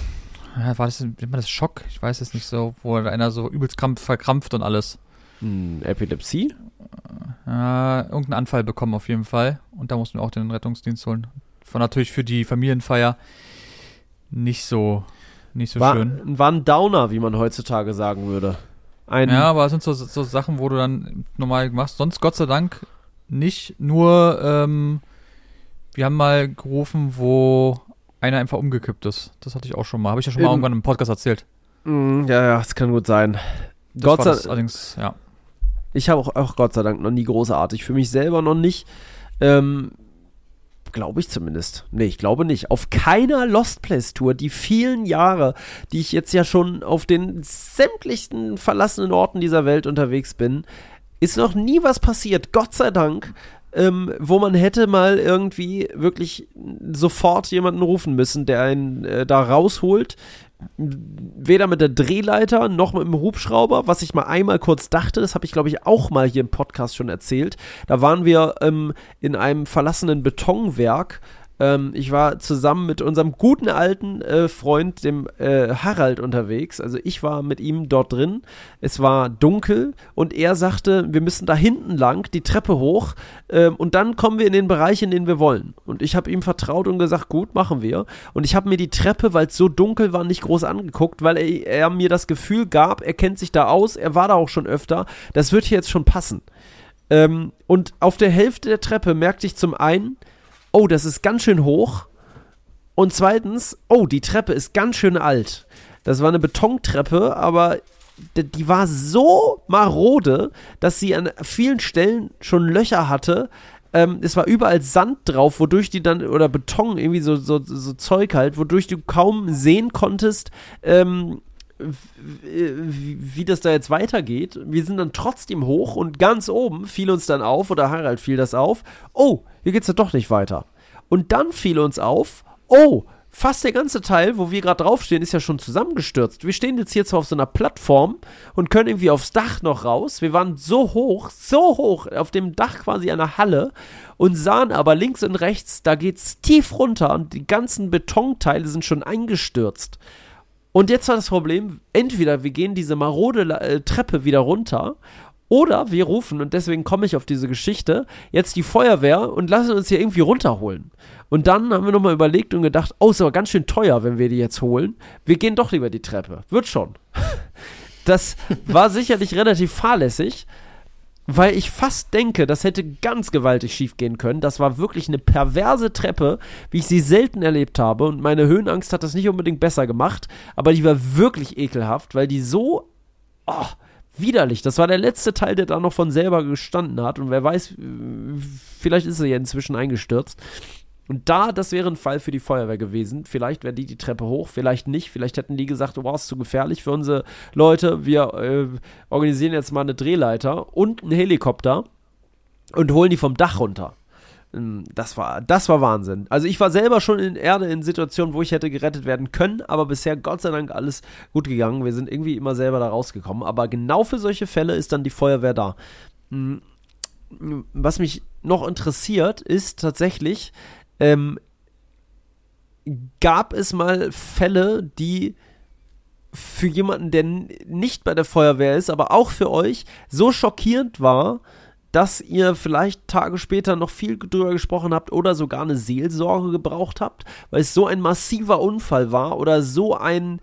war das, nennt man das Schock? Ich weiß es nicht so, wo einer so übelst krampf, verkrampft und alles.
Hm, Epilepsie?
Äh, irgendeinen Anfall bekommen auf jeden Fall. Und da mussten wir auch den Rettungsdienst holen. War natürlich für die Familienfeier nicht so, nicht so
war,
schön.
War ein Downer, wie man heutzutage sagen würde. Ein
ja, aber es sind so, so Sachen, wo du dann normal machst. Sonst Gott sei Dank nicht nur, ähm, wir haben mal gerufen, wo einer einfach umgekippt ist. Das hatte ich auch schon mal. Habe ich ja schon mal irgendwann im Podcast erzählt.
Mm, ja, ja, das kann gut sein.
Das Gott sei Dank. Allerdings, ja.
Ich habe auch, auch Gott sei Dank noch nie großartig. Für mich selber noch nicht. Ähm, glaube ich zumindest. Nee, ich glaube nicht. Auf keiner Lost Place Tour, die vielen Jahre, die ich jetzt ja schon auf den sämtlichen verlassenen Orten dieser Welt unterwegs bin, ist noch nie was passiert. Gott sei Dank. Ähm, wo man hätte mal irgendwie wirklich sofort jemanden rufen müssen, der einen äh, da rausholt weder mit der Drehleiter noch mit dem Hubschrauber, was ich mal einmal kurz dachte, das habe ich glaube ich auch mal hier im Podcast schon erzählt. Da waren wir ähm, in einem verlassenen Betonwerk ähm, ich war zusammen mit unserem guten alten äh, Freund, dem äh, Harald, unterwegs. Also ich war mit ihm dort drin. Es war dunkel und er sagte, wir müssen da hinten lang, die Treppe hoch äh, und dann kommen wir in den Bereich, in den wir wollen. Und ich habe ihm vertraut und gesagt, gut, machen wir. Und ich habe mir die Treppe, weil es so dunkel war, nicht groß angeguckt, weil er, er mir das Gefühl gab, er kennt sich da aus, er war da auch schon öfter. Das wird hier jetzt schon passen. Ähm, und auf der Hälfte der Treppe merkte ich zum einen, oh, das ist ganz schön hoch. Und zweitens, oh, die Treppe ist ganz schön alt. Das war eine Betontreppe, aber die war so marode, dass sie an vielen Stellen schon Löcher hatte. Ähm, es war überall Sand drauf, wodurch die dann, oder Beton, irgendwie so, so, so Zeug halt, wodurch du kaum sehen konntest, ähm, wie, das da jetzt weitergeht. Wir sind dann trotzdem hoch und ganz oben fiel uns dann auf, oder Harald fiel das auf, oh, hier geht's ja doch nicht weiter. Und dann fiel uns auf, oh, fast der ganze Teil, wo wir gerade draufstehen, ist ja schon zusammengestürzt. Wir stehen jetzt hier zwar auf so einer Plattform und können irgendwie aufs Dach noch raus. Wir waren so hoch, so hoch, auf dem Dach quasi einer Halle und sahen aber links und rechts, da geht's tief runter und die ganzen Betonteile sind schon eingestürzt. Und jetzt war das Problem, entweder wir gehen diese marode äh, Treppe wieder runter Oder wir rufen, und deswegen komme ich auf diese Geschichte, jetzt die Feuerwehr und lassen uns hier irgendwie runterholen. Und dann haben wir nochmal überlegt und gedacht, oh, ist aber ganz schön teuer, wenn wir die jetzt holen. Wir gehen doch lieber die Treppe. Wird schon. Das war sicherlich relativ fahrlässig, weil ich fast denke, das hätte ganz gewaltig schief gehen können. Das war wirklich eine perverse Treppe, wie ich sie selten erlebt habe. Und meine Höhenangst hat das nicht unbedingt besser gemacht, aber die war wirklich ekelhaft, weil die so oh, widerlich. Das war der letzte Teil, der da noch von selber gestanden hat. Und wer weiß, vielleicht ist er ja inzwischen eingestürzt. Und da, das wäre ein Fall für die Feuerwehr gewesen. Vielleicht wäre die die Treppe hoch, vielleicht nicht. Vielleicht hätten die gesagt, wow, ist zu gefährlich für unsere Leute. Wir äh, organisieren jetzt mal eine Drehleiter und einen Helikopter und holen die vom Dach runter. Ähm, das war, das war Wahnsinn. Also ich war selber schon in Erde in Situationen, wo ich hätte gerettet werden können, aber bisher Gott sei Dank alles gut gegangen. Wir sind irgendwie immer selber da rausgekommen. Aber genau für solche Fälle ist dann die Feuerwehr da. Hm, was mich noch interessiert, ist tatsächlich, ähm, gab es mal Fälle, die für jemanden, der nicht bei der Feuerwehr ist, aber auch für euch so schockierend war, dass ihr vielleicht Tage später noch viel drüber gesprochen habt oder sogar eine Seelsorge gebraucht habt, weil es so ein massiver Unfall war oder so ein,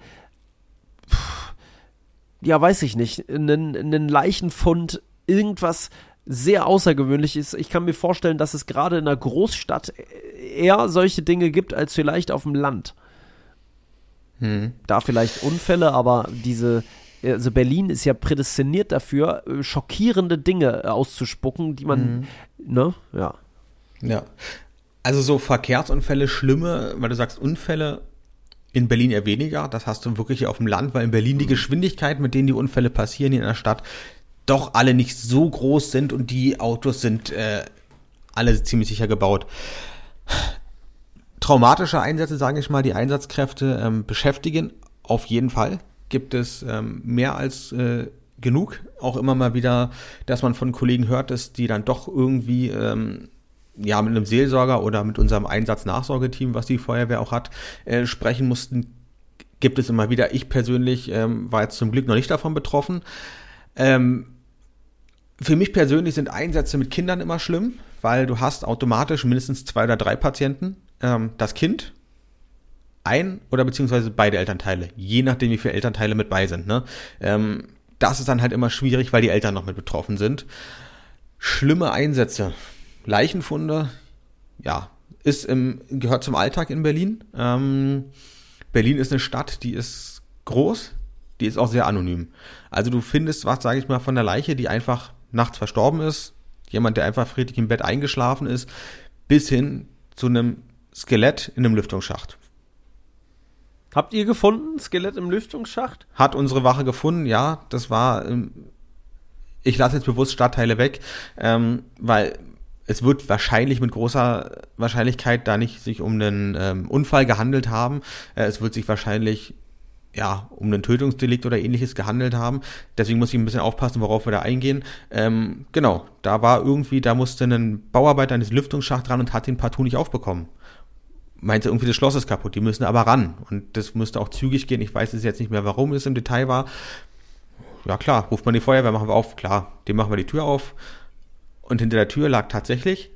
ja, weiß ich nicht, einen, einen Leichenfund, irgendwas sehr außergewöhnlich ist. Ich kann mir vorstellen, dass es gerade in einer Großstadt eher solche Dinge gibt als vielleicht auf dem Land. Hm. Da vielleicht Unfälle, aber diese, also Berlin ist ja prädestiniert dafür, äh, schockierende Dinge auszuspucken, die man, mhm. ne, ja.
Ja. Also so Verkehrsunfälle, schlimme, weil du sagst Unfälle, in Berlin eher weniger. Das hast du wirklich auf dem Land, weil in Berlin die mhm. Geschwindigkeit, mit denen die Unfälle passieren in der Stadt, doch alle nicht so groß sind und die Autos sind äh, alle ziemlich sicher gebaut. Traumatische Einsätze, sage ich mal, die Einsatzkräfte ähm, beschäftigen auf jeden Fall. Gibt es ähm, mehr als äh, genug. Auch immer mal wieder, dass man von Kollegen hört, dass die dann doch irgendwie ähm, ja mit einem Seelsorger oder mit unserem Einsatznachsorgeteam, was die Feuerwehr auch hat, äh, sprechen mussten. Gibt es immer wieder. Ich persönlich ähm, war jetzt zum Glück noch nicht davon betroffen. Ähm, für mich persönlich sind Einsätze mit Kindern immer schlimm, weil du hast automatisch mindestens zwei oder drei Patienten. Ähm, das Kind, ein oder beziehungsweise beide Elternteile, je nachdem, wie viele Elternteile mit bei sind. Ne? Ähm, das ist dann halt immer schwierig, weil die Eltern noch mit betroffen sind. Schlimme Einsätze, Leichenfunde, ja, ist im, gehört zum Alltag in Berlin. Ähm, Berlin ist eine Stadt, die ist groß, die ist auch sehr anonym. Also du findest was, sage ich mal, von der Leiche, die einfach nachts verstorben ist, jemand, der einfach friedlich im Bett eingeschlafen ist, bis hin zu einem Skelett in einem Lüftungsschacht.
Habt ihr gefunden, Skelett im Lüftungsschacht?
Hat unsere Wache gefunden, ja. Das war, ähm, ich lasse jetzt bewusst Stadtteile weg, ähm, weil es wird wahrscheinlich mit großer Wahrscheinlichkeit da nicht sich um einen ähm, Unfall gehandelt haben. Äh, es wird sich wahrscheinlich ja, um einen Tötungsdelikt oder ähnliches gehandelt haben. Deswegen muss ich ein bisschen aufpassen, worauf wir da eingehen. Ähm, genau, da war irgendwie, da musste ein Bauarbeiter an diesen Lüftungsschacht ran und hat den partout nicht aufbekommen. Meinte irgendwie, das Schloss ist kaputt, die müssen aber ran. Und das müsste auch zügig gehen. Ich weiß jetzt nicht mehr, warum es im Detail war. Ja klar, ruft man die Feuerwehr, machen wir auf. Klar, dem machen wir die Tür auf. Und hinter der Tür lag tatsächlich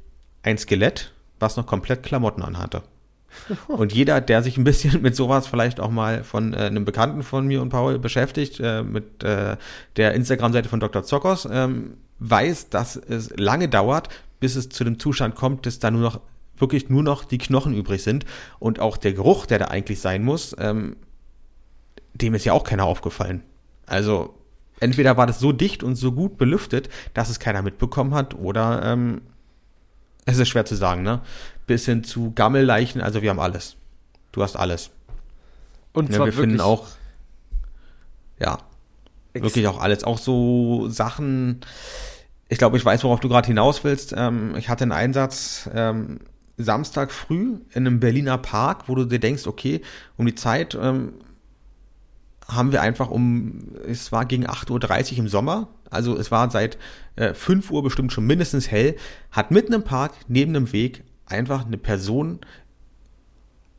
ein Skelett, was noch komplett Klamotten anhatte. Und jeder, der sich ein bisschen mit sowas vielleicht auch mal von äh, einem Bekannten von mir und Paul beschäftigt, äh, mit äh, der Instagram-Seite von Dr. Zockers, ähm, weiß, dass es lange dauert, bis es zu dem Zustand kommt, dass da nur noch wirklich nur noch die Knochen übrig sind und auch der Geruch, der da eigentlich sein muss, ähm, dem ist ja auch keiner aufgefallen. Also entweder war das so dicht und so gut belüftet, dass es keiner mitbekommen hat, oder ähm, es ist schwer zu sagen, ne? bis hin zu Gammelleichen. Also wir haben alles. Du hast alles. Und ja, wir finden auch, ja, wirklich auch alles. Auch so Sachen. Ich glaube, ich weiß, worauf du gerade hinaus willst. Ähm, ich hatte einen Einsatz ähm, Samstag früh in einem Berliner Park, wo du dir denkst, okay, um die Zeit ähm, haben wir einfach um, es war gegen 8.30 Uhr im Sommer, also es war seit äh, 5 Uhr bestimmt schon mindestens hell, hat mitten im Park neben dem Weg einfach eine Person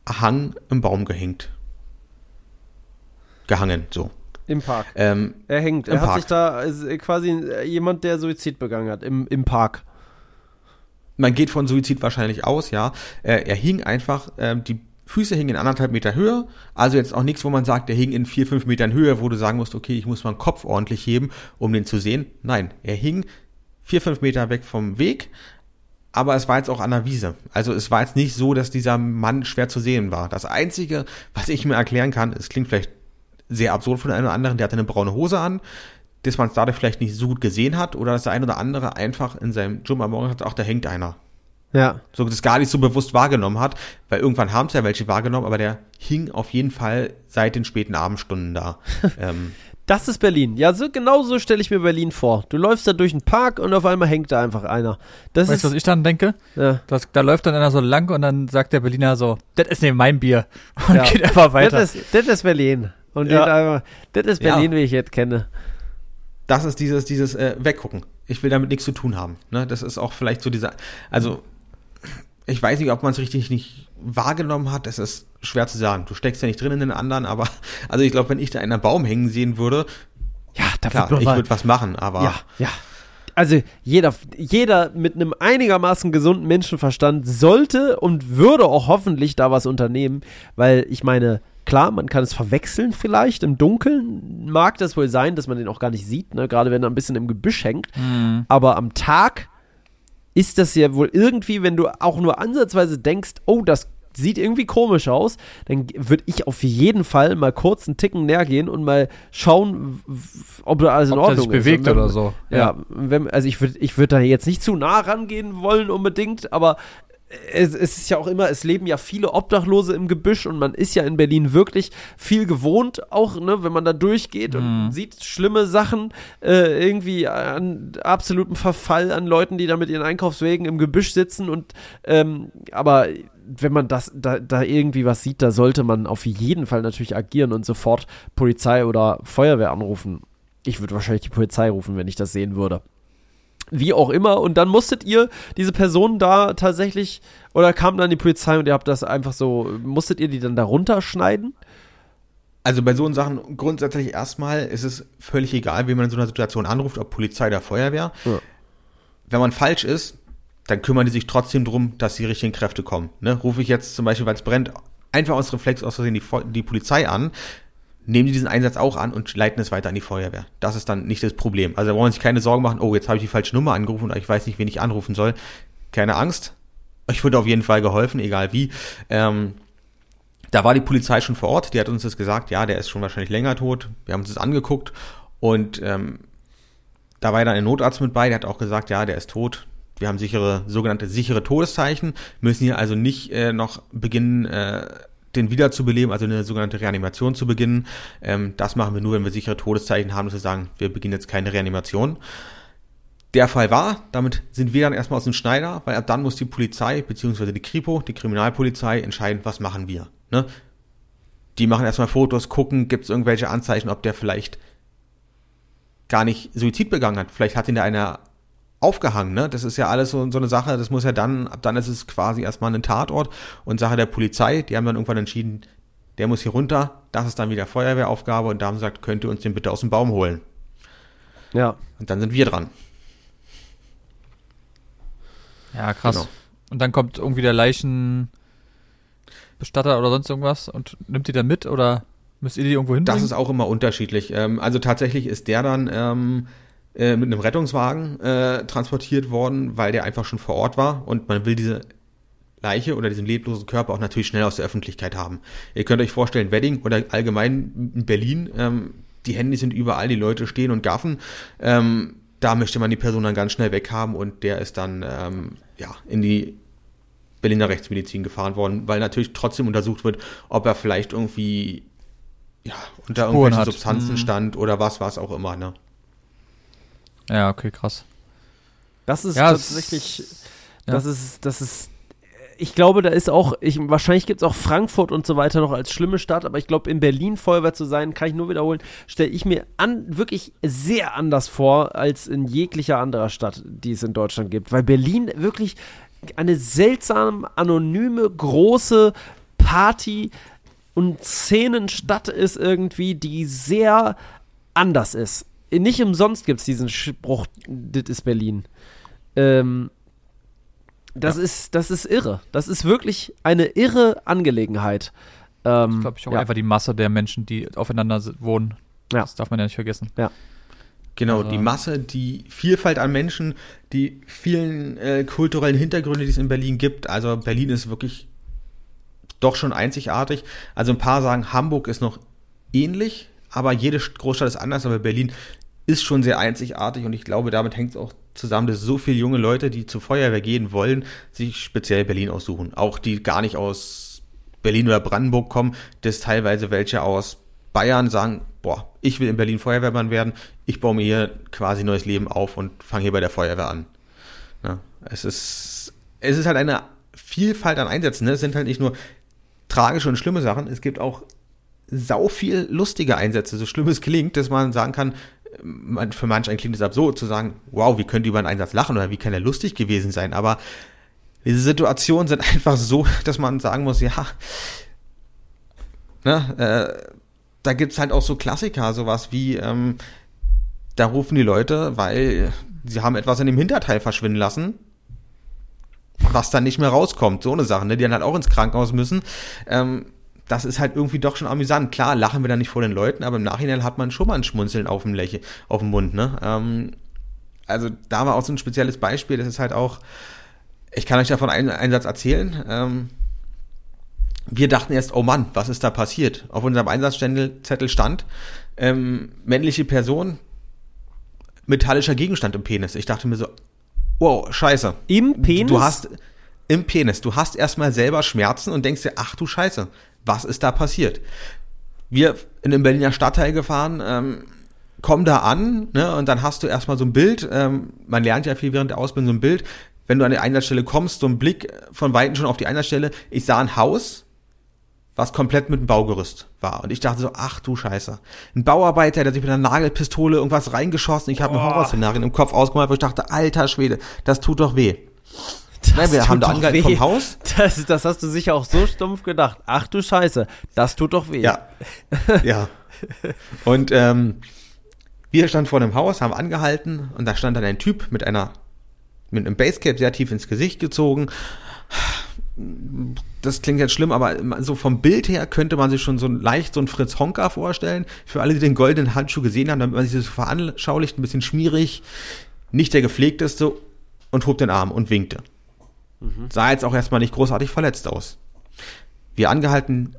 Hang im Baum gehängt. Gehangen, so.
Im Park.
Ähm,
Er hängt.
Im
Er hat
Park.
sich da also quasi äh, jemand, der Suizid begangen hat, im, im Park.
Man geht von Suizid wahrscheinlich aus, ja. Äh, er hing einfach, ähm, die Füße hingen in anderthalb Meter Höhe. Also jetzt auch nichts, wo man sagt, der hing in vier, fünf Metern Höhe, wo du sagen musst, okay, ich muss meinen Kopf ordentlich heben, um den zu sehen. Nein, er hing vier, fünf Meter weg vom Weg. Aber es war jetzt auch an der Wiese. Also es war jetzt nicht so, dass dieser Mann schwer zu sehen war. Das Einzige, was ich mir erklären kann, es klingt vielleicht sehr absurd von einem oder anderen, der hatte eine braune Hose an, dass man es dadurch vielleicht nicht so gut gesehen hat oder dass der ein oder andere einfach in seinem Gym am Morgen hat, ach, da hängt einer.
Ja.
So das gar nicht so bewusst wahrgenommen hat, weil irgendwann haben es ja welche wahrgenommen, aber der hing auf jeden Fall seit den späten Abendstunden da. ähm,
Das ist Berlin. Ja, so, genau so stelle ich mir Berlin vor. Du läufst da durch den Park und auf einmal hängt da einfach einer. Das
Weißt du, was ich dann denke?
Ja.
Das, da läuft dann einer so lang und dann sagt der Berliner so, das ist neben mein Bier. Und
Ja.
geht einfach weiter.
Das ist, das ist Berlin. Und
Ja.
geht einfach, das ist
Ja.
Berlin, wie ich jetzt kenne.
Das ist dieses, dieses äh, Weggucken. Ich will damit nichts zu tun haben. Ne? Das ist auch vielleicht so dieser, also ich weiß nicht, ob man es richtig nicht wahrgenommen hat. Es ist schwer zu sagen. Du steckst ja nicht drin in den anderen, aber also ich glaube, wenn ich da in einem Baum hängen sehen würde,
Ja, da
klar, ich würde was machen, aber
Ja, ja. Also jeder, jeder mit einem einigermaßen gesunden Menschenverstand sollte und würde auch hoffentlich da was unternehmen, weil ich meine, klar, man kann es verwechseln vielleicht, im Dunkeln mag das wohl sein, dass man den auch gar nicht sieht, ne? gerade wenn er ein bisschen im Gebüsch hängt,
Mhm.
aber am Tag ist das ja wohl irgendwie, wenn du auch nur ansatzweise denkst, oh, das sieht irgendwie komisch aus, dann würde ich auf jeden Fall mal kurz einen Ticken näher gehen und mal schauen, ob da alles in
Ob der
Ordnung
sich
ist.
bewegt
Und wenn-
oder so.
Ja, wenn, also ich würde ich würd da jetzt nicht zu nah rangehen wollen unbedingt, aber es, ist ja auch immer, es leben ja viele Obdachlose im Gebüsch und man ist ja in Berlin wirklich viel gewohnt, auch ne, wenn man da durchgeht und sieht schlimme Sachen, äh, irgendwie an absolutem Verfall an Leuten, die da mit ihren Einkaufswegen im Gebüsch sitzen und ähm, aber wenn man das da, da irgendwie was sieht, da sollte man auf jeden Fall natürlich agieren und sofort Polizei oder Feuerwehr anrufen. Ich würde wahrscheinlich die Polizei rufen, wenn ich das sehen würde. Wie auch immer. Und dann musstet ihr diese Person da tatsächlich, oder kam dann die Polizei und ihr habt das einfach so, musstet ihr die dann da runterschneiden?
Also bei so Sachen grundsätzlich erstmal ist es völlig egal, wie man in so einer Situation anruft, ob Polizei oder Feuerwehr.
Ja.
Wenn man falsch ist, dann kümmern die sich trotzdem drum, dass die richtigen Kräfte kommen. Ne? Rufe ich jetzt zum Beispiel, weil es brennt, einfach aus Reflex aus Versehen die, die Polizei an, nehmen die diesen Einsatz auch an und leiten es weiter an die Feuerwehr. Das ist dann nicht das Problem. Also da wollen sich keine Sorgen machen, oh, jetzt habe ich die falsche Nummer angerufen und ich weiß nicht, wen ich anrufen soll. Keine Angst. Euch wird auf jeden Fall geholfen, egal wie. Ähm, da war die Polizei schon vor Ort, die hat uns das gesagt, ja, der ist schon wahrscheinlich länger tot. Wir haben uns das angeguckt und ähm, da war dann ein Notarzt mit bei, der hat auch gesagt, ja, der ist tot. Wir haben sichere, sogenannte sichere Todeszeichen, müssen hier also nicht äh, noch beginnen, äh, den wiederzubeleben, also eine sogenannte Reanimation zu beginnen. Ähm, das machen wir nur, wenn wir sichere Todeszeichen haben, dass wir sagen, wir beginnen jetzt keine Reanimation. Der Fall war, damit sind wir dann erstmal aus dem Schneider, weil ab dann muss die Polizei, beziehungsweise die Kripo, die Kriminalpolizei, entscheiden, was machen wir. Ne? Die machen erstmal Fotos, gucken, gibt es irgendwelche Anzeichen, ob der vielleicht gar nicht Suizid begangen hat. Vielleicht hat ihn da einer aufgehangen, ne? Das ist ja alles so, so eine Sache, das muss ja dann, ab dann ist es quasi erstmal ein Tatort und Sache der Polizei, die haben dann irgendwann entschieden, der muss hier runter, das ist dann wieder Feuerwehraufgabe und da haben sie gesagt, könnt ihr uns den bitte aus dem Baum holen.
Ja.
Und dann sind wir dran.
Ja, krass.
Genau.
Und dann kommt irgendwie der Leichenbestatter oder sonst irgendwas und nimmt die dann mit oder müsst ihr die irgendwo hinbringen?
Das ist auch immer unterschiedlich. Ähm, also tatsächlich ist der dann ähm, äh, mit einem Rettungswagen äh, transportiert worden, weil der einfach schon vor Ort war und man will diese Leiche oder diesen leblosen Körper auch natürlich schnell aus der Öffentlichkeit haben. Ihr könnt euch vorstellen, Wedding oder allgemein in Berlin, ähm, die Handys sind überall, die Leute stehen und gaffen. Ähm, da möchte man die Person dann ganz schnell weghaben und der ist dann ähm, ja in die Berliner Rechtsmedizin gefahren worden, weil natürlich trotzdem untersucht wird, ob er vielleicht irgendwie ja, unter
Spuren
irgendwelchen
hat.
Substanzen
Mhm.
stand oder was, was auch immer, ne?
Ja, okay, krass.
Das ist
Ja,
tatsächlich,
ja.
das ist, das ist, ich glaube, da ist auch, ich, wahrscheinlich gibt es auch Frankfurt und so weiter noch als schlimme Stadt, aber ich glaube, in Berlin Feuerwehr zu sein, kann ich nur wiederholen, stelle ich mir an, wirklich sehr anders vor, als in jeglicher anderer Stadt, die es in Deutschland gibt, weil Berlin wirklich eine seltsam anonyme, große Party und Szenenstadt ist irgendwie, die sehr anders ist. Nicht umsonst gibt es diesen Spruch, das ist Berlin. Ähm, das, ist, das ist irre. Das ist wirklich eine irre Angelegenheit. Ähm,
Das glaube ich auch
ja.
einfach die Masse der Menschen, die aufeinander wohnen.
Ja.
Das darf man ja nicht vergessen.
Genau,
Also-
die Masse, die Vielfalt an Menschen, die vielen äh, kulturellen Hintergründe, die es in Berlin gibt. Also Berlin ist wirklich doch schon einzigartig. Also ein paar sagen, Hamburg ist noch ähnlich, aber jede St- Großstadt ist anders, aber Berlin ist schon sehr einzigartig und ich glaube, damit hängt es auch zusammen, dass so viele junge Leute, die zur Feuerwehr gehen wollen, sich speziell Berlin aussuchen. Auch die gar nicht aus Berlin oder Brandenburg kommen, dass teilweise welche aus Bayern sagen, boah, ich will in Berlin Feuerwehrmann werden, ich baue mir hier quasi neues Leben auf und fange hier bei der Feuerwehr an. Ja, es ist, es ist halt eine Vielfalt an Einsätzen, ne? Es sind halt nicht nur tragische und schlimme Sachen, es gibt auch sau viel lustige Einsätze, so schlimm es klingt, dass man sagen kann, für manch einen klingt es absurd zu sagen, wow, wie könnt ihr über einen Einsatz lachen oder wie kann er lustig gewesen sein, aber diese Situationen sind einfach so, dass man sagen muss, ja, ne, äh, da gibt's halt auch so Klassiker, sowas wie, ähm, da rufen die Leute, weil sie haben etwas in dem Hinterteil verschwinden lassen, was dann nicht mehr rauskommt, so eine Sache, ne, die dann halt auch ins Krankenhaus müssen. Ähm, das ist halt irgendwie doch schon amüsant. Klar, lachen wir da nicht vor den Leuten, aber im Nachhinein hat man schon mal ein Schmunzeln auf dem Lächeln, auf dem Mund, ne? Ähm, also da war auch so ein spezielles Beispiel, das ist halt auch, ich kann euch davon einen Einsatz erzählen. Ähm, wir dachten erst, oh Mann, was ist da passiert? Auf unserem Einsatzzettel stand, ähm, männliche Person, metallischer Gegenstand im Penis. Ich dachte mir so, wow, scheiße.
Im Penis?
Du hast im Penis, du hast erstmal selber Schmerzen und denkst dir, ach du Scheiße, was ist da passiert? Wir in den Berliner Stadtteil gefahren, ähm, kommen da an, ne, und dann hast du erstmal so ein Bild, ähm, man lernt ja viel während der Ausbildung so ein Bild, wenn du an die Einsatzstelle kommst, so ein Blick von Weitem schon auf die Einsatzstelle, ich sah ein Haus, was komplett mit einem Baugerüst war. Und ich dachte so, ach du Scheiße. Ein Bauarbeiter, der sich mit einer Nagelpistole irgendwas reingeschossen. Ich habe mir Horrorszenarien im Kopf ausgemalt, wo ich dachte, alter Schwede, das tut doch weh.
Das
wir haben da angehalten vom Haus.
Das, das hast du sicher auch so stumpf gedacht. Ach du Scheiße, das tut doch weh.
Ja. ja. Und ähm, wir standen vor dem Haus, haben angehalten und da stand dann ein Typ mit einer mit einem Basecap sehr tief ins Gesicht gezogen. Das klingt jetzt schlimm, aber so vom Bild her könnte man sich schon so leicht so einen Fritz Honka vorstellen. Für alle, die den goldenen Handschuh gesehen haben, damit man sich das so veranschaulicht, ein bisschen schmierig, nicht der gepflegteste und hob den Arm und winkte. Sah jetzt auch erstmal nicht großartig verletzt aus. Wir angehalten,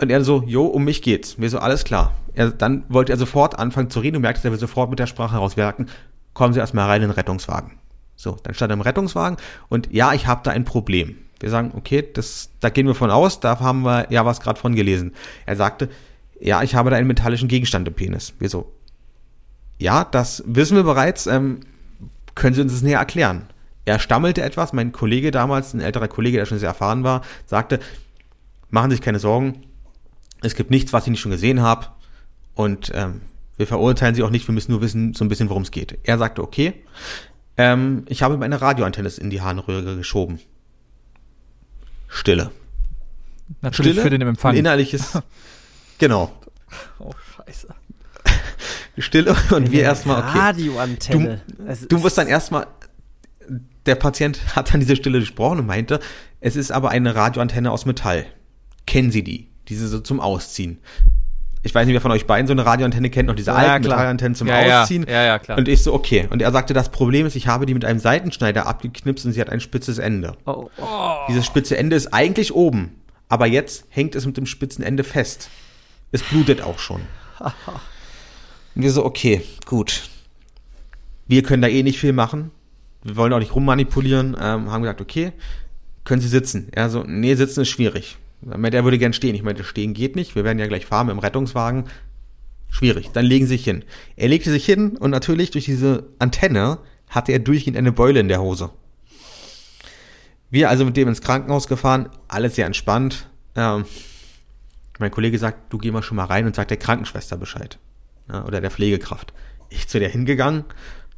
und er so, jo, um mich geht's. Mir so, alles klar. Er, dann wollte er sofort anfangen zu reden und merkte, er will sofort mit der Sprache rauswerken. Kommen Sie erstmal rein in den Rettungswagen. So, dann stand er im Rettungswagen und ja, ich habe da ein Problem. Wir sagen, okay, das, da gehen wir von aus, da haben wir ja was gerade von gelesen. Er sagte, ja, ich habe da einen metallischen Gegenstand im Penis. Wir so, ja, das wissen wir bereits. Ähm, können Sie uns das näher erklären? Er stammelte etwas. Mein Kollege damals, ein älterer Kollege, der schon sehr erfahren war, sagte, machen Sie sich keine Sorgen. Es gibt nichts, was ich nicht schon gesehen habe. Und ähm, wir verurteilen Sie auch nicht. Wir müssen nur wissen, so ein bisschen, worum es geht. Er sagte, okay. Ähm, ich habe ihm eine Radioantenne in die Harnröhre geschoben. Stille.
Natürlich
Stille.
für den Empfang.
Ein innerliches. genau.
Oh, scheiße.
Stille und wir erstmal, okay.
Radioantenne.
Du
ist-
musst dann erstmal, der Patient hat dann diese Stille gesprochen und meinte, es ist aber eine Radioantenne aus Metall. Kennen Sie die? Diese so zum Ausziehen. Ich weiß nicht, wer von euch beiden so eine Radioantenne kennt, noch diese
Ja,
alten
klar.
Metallantennen zum
Ja, ja.
Ausziehen.
Ja, ja, klar.
Und ich so, okay. Und er sagte, das Problem ist, ich habe die mit einem Seitenschneider abgeknipst und sie hat ein spitzes Ende.
Oh, oh.
Dieses spitze Ende ist eigentlich oben, aber jetzt hängt es mit dem spitzen Ende fest. Es blutet auch schon. Und wir so, okay, gut. Wir können da eh nicht viel machen. Wir wollen auch nicht rummanipulieren. Ähm, haben gesagt, okay, können Sie sitzen? Er so, nee, sitzen ist schwierig. Er meinte, er würde gern stehen. Ich meinte, stehen geht nicht. Wir werden ja gleich fahren im Rettungswagen. Schwierig. Dann legen Sie sich hin. Er legte sich hin und natürlich durch diese Antenne hatte er durchgehend eine Beule in der Hose. Wir also mit dem ins Krankenhaus gefahren, alles sehr entspannt. Ähm, mein Kollege sagt, du geh mal schon mal rein und sag der Krankenschwester Bescheid. Ja, oder der Pflegekraft. Ich zu der hingegangen,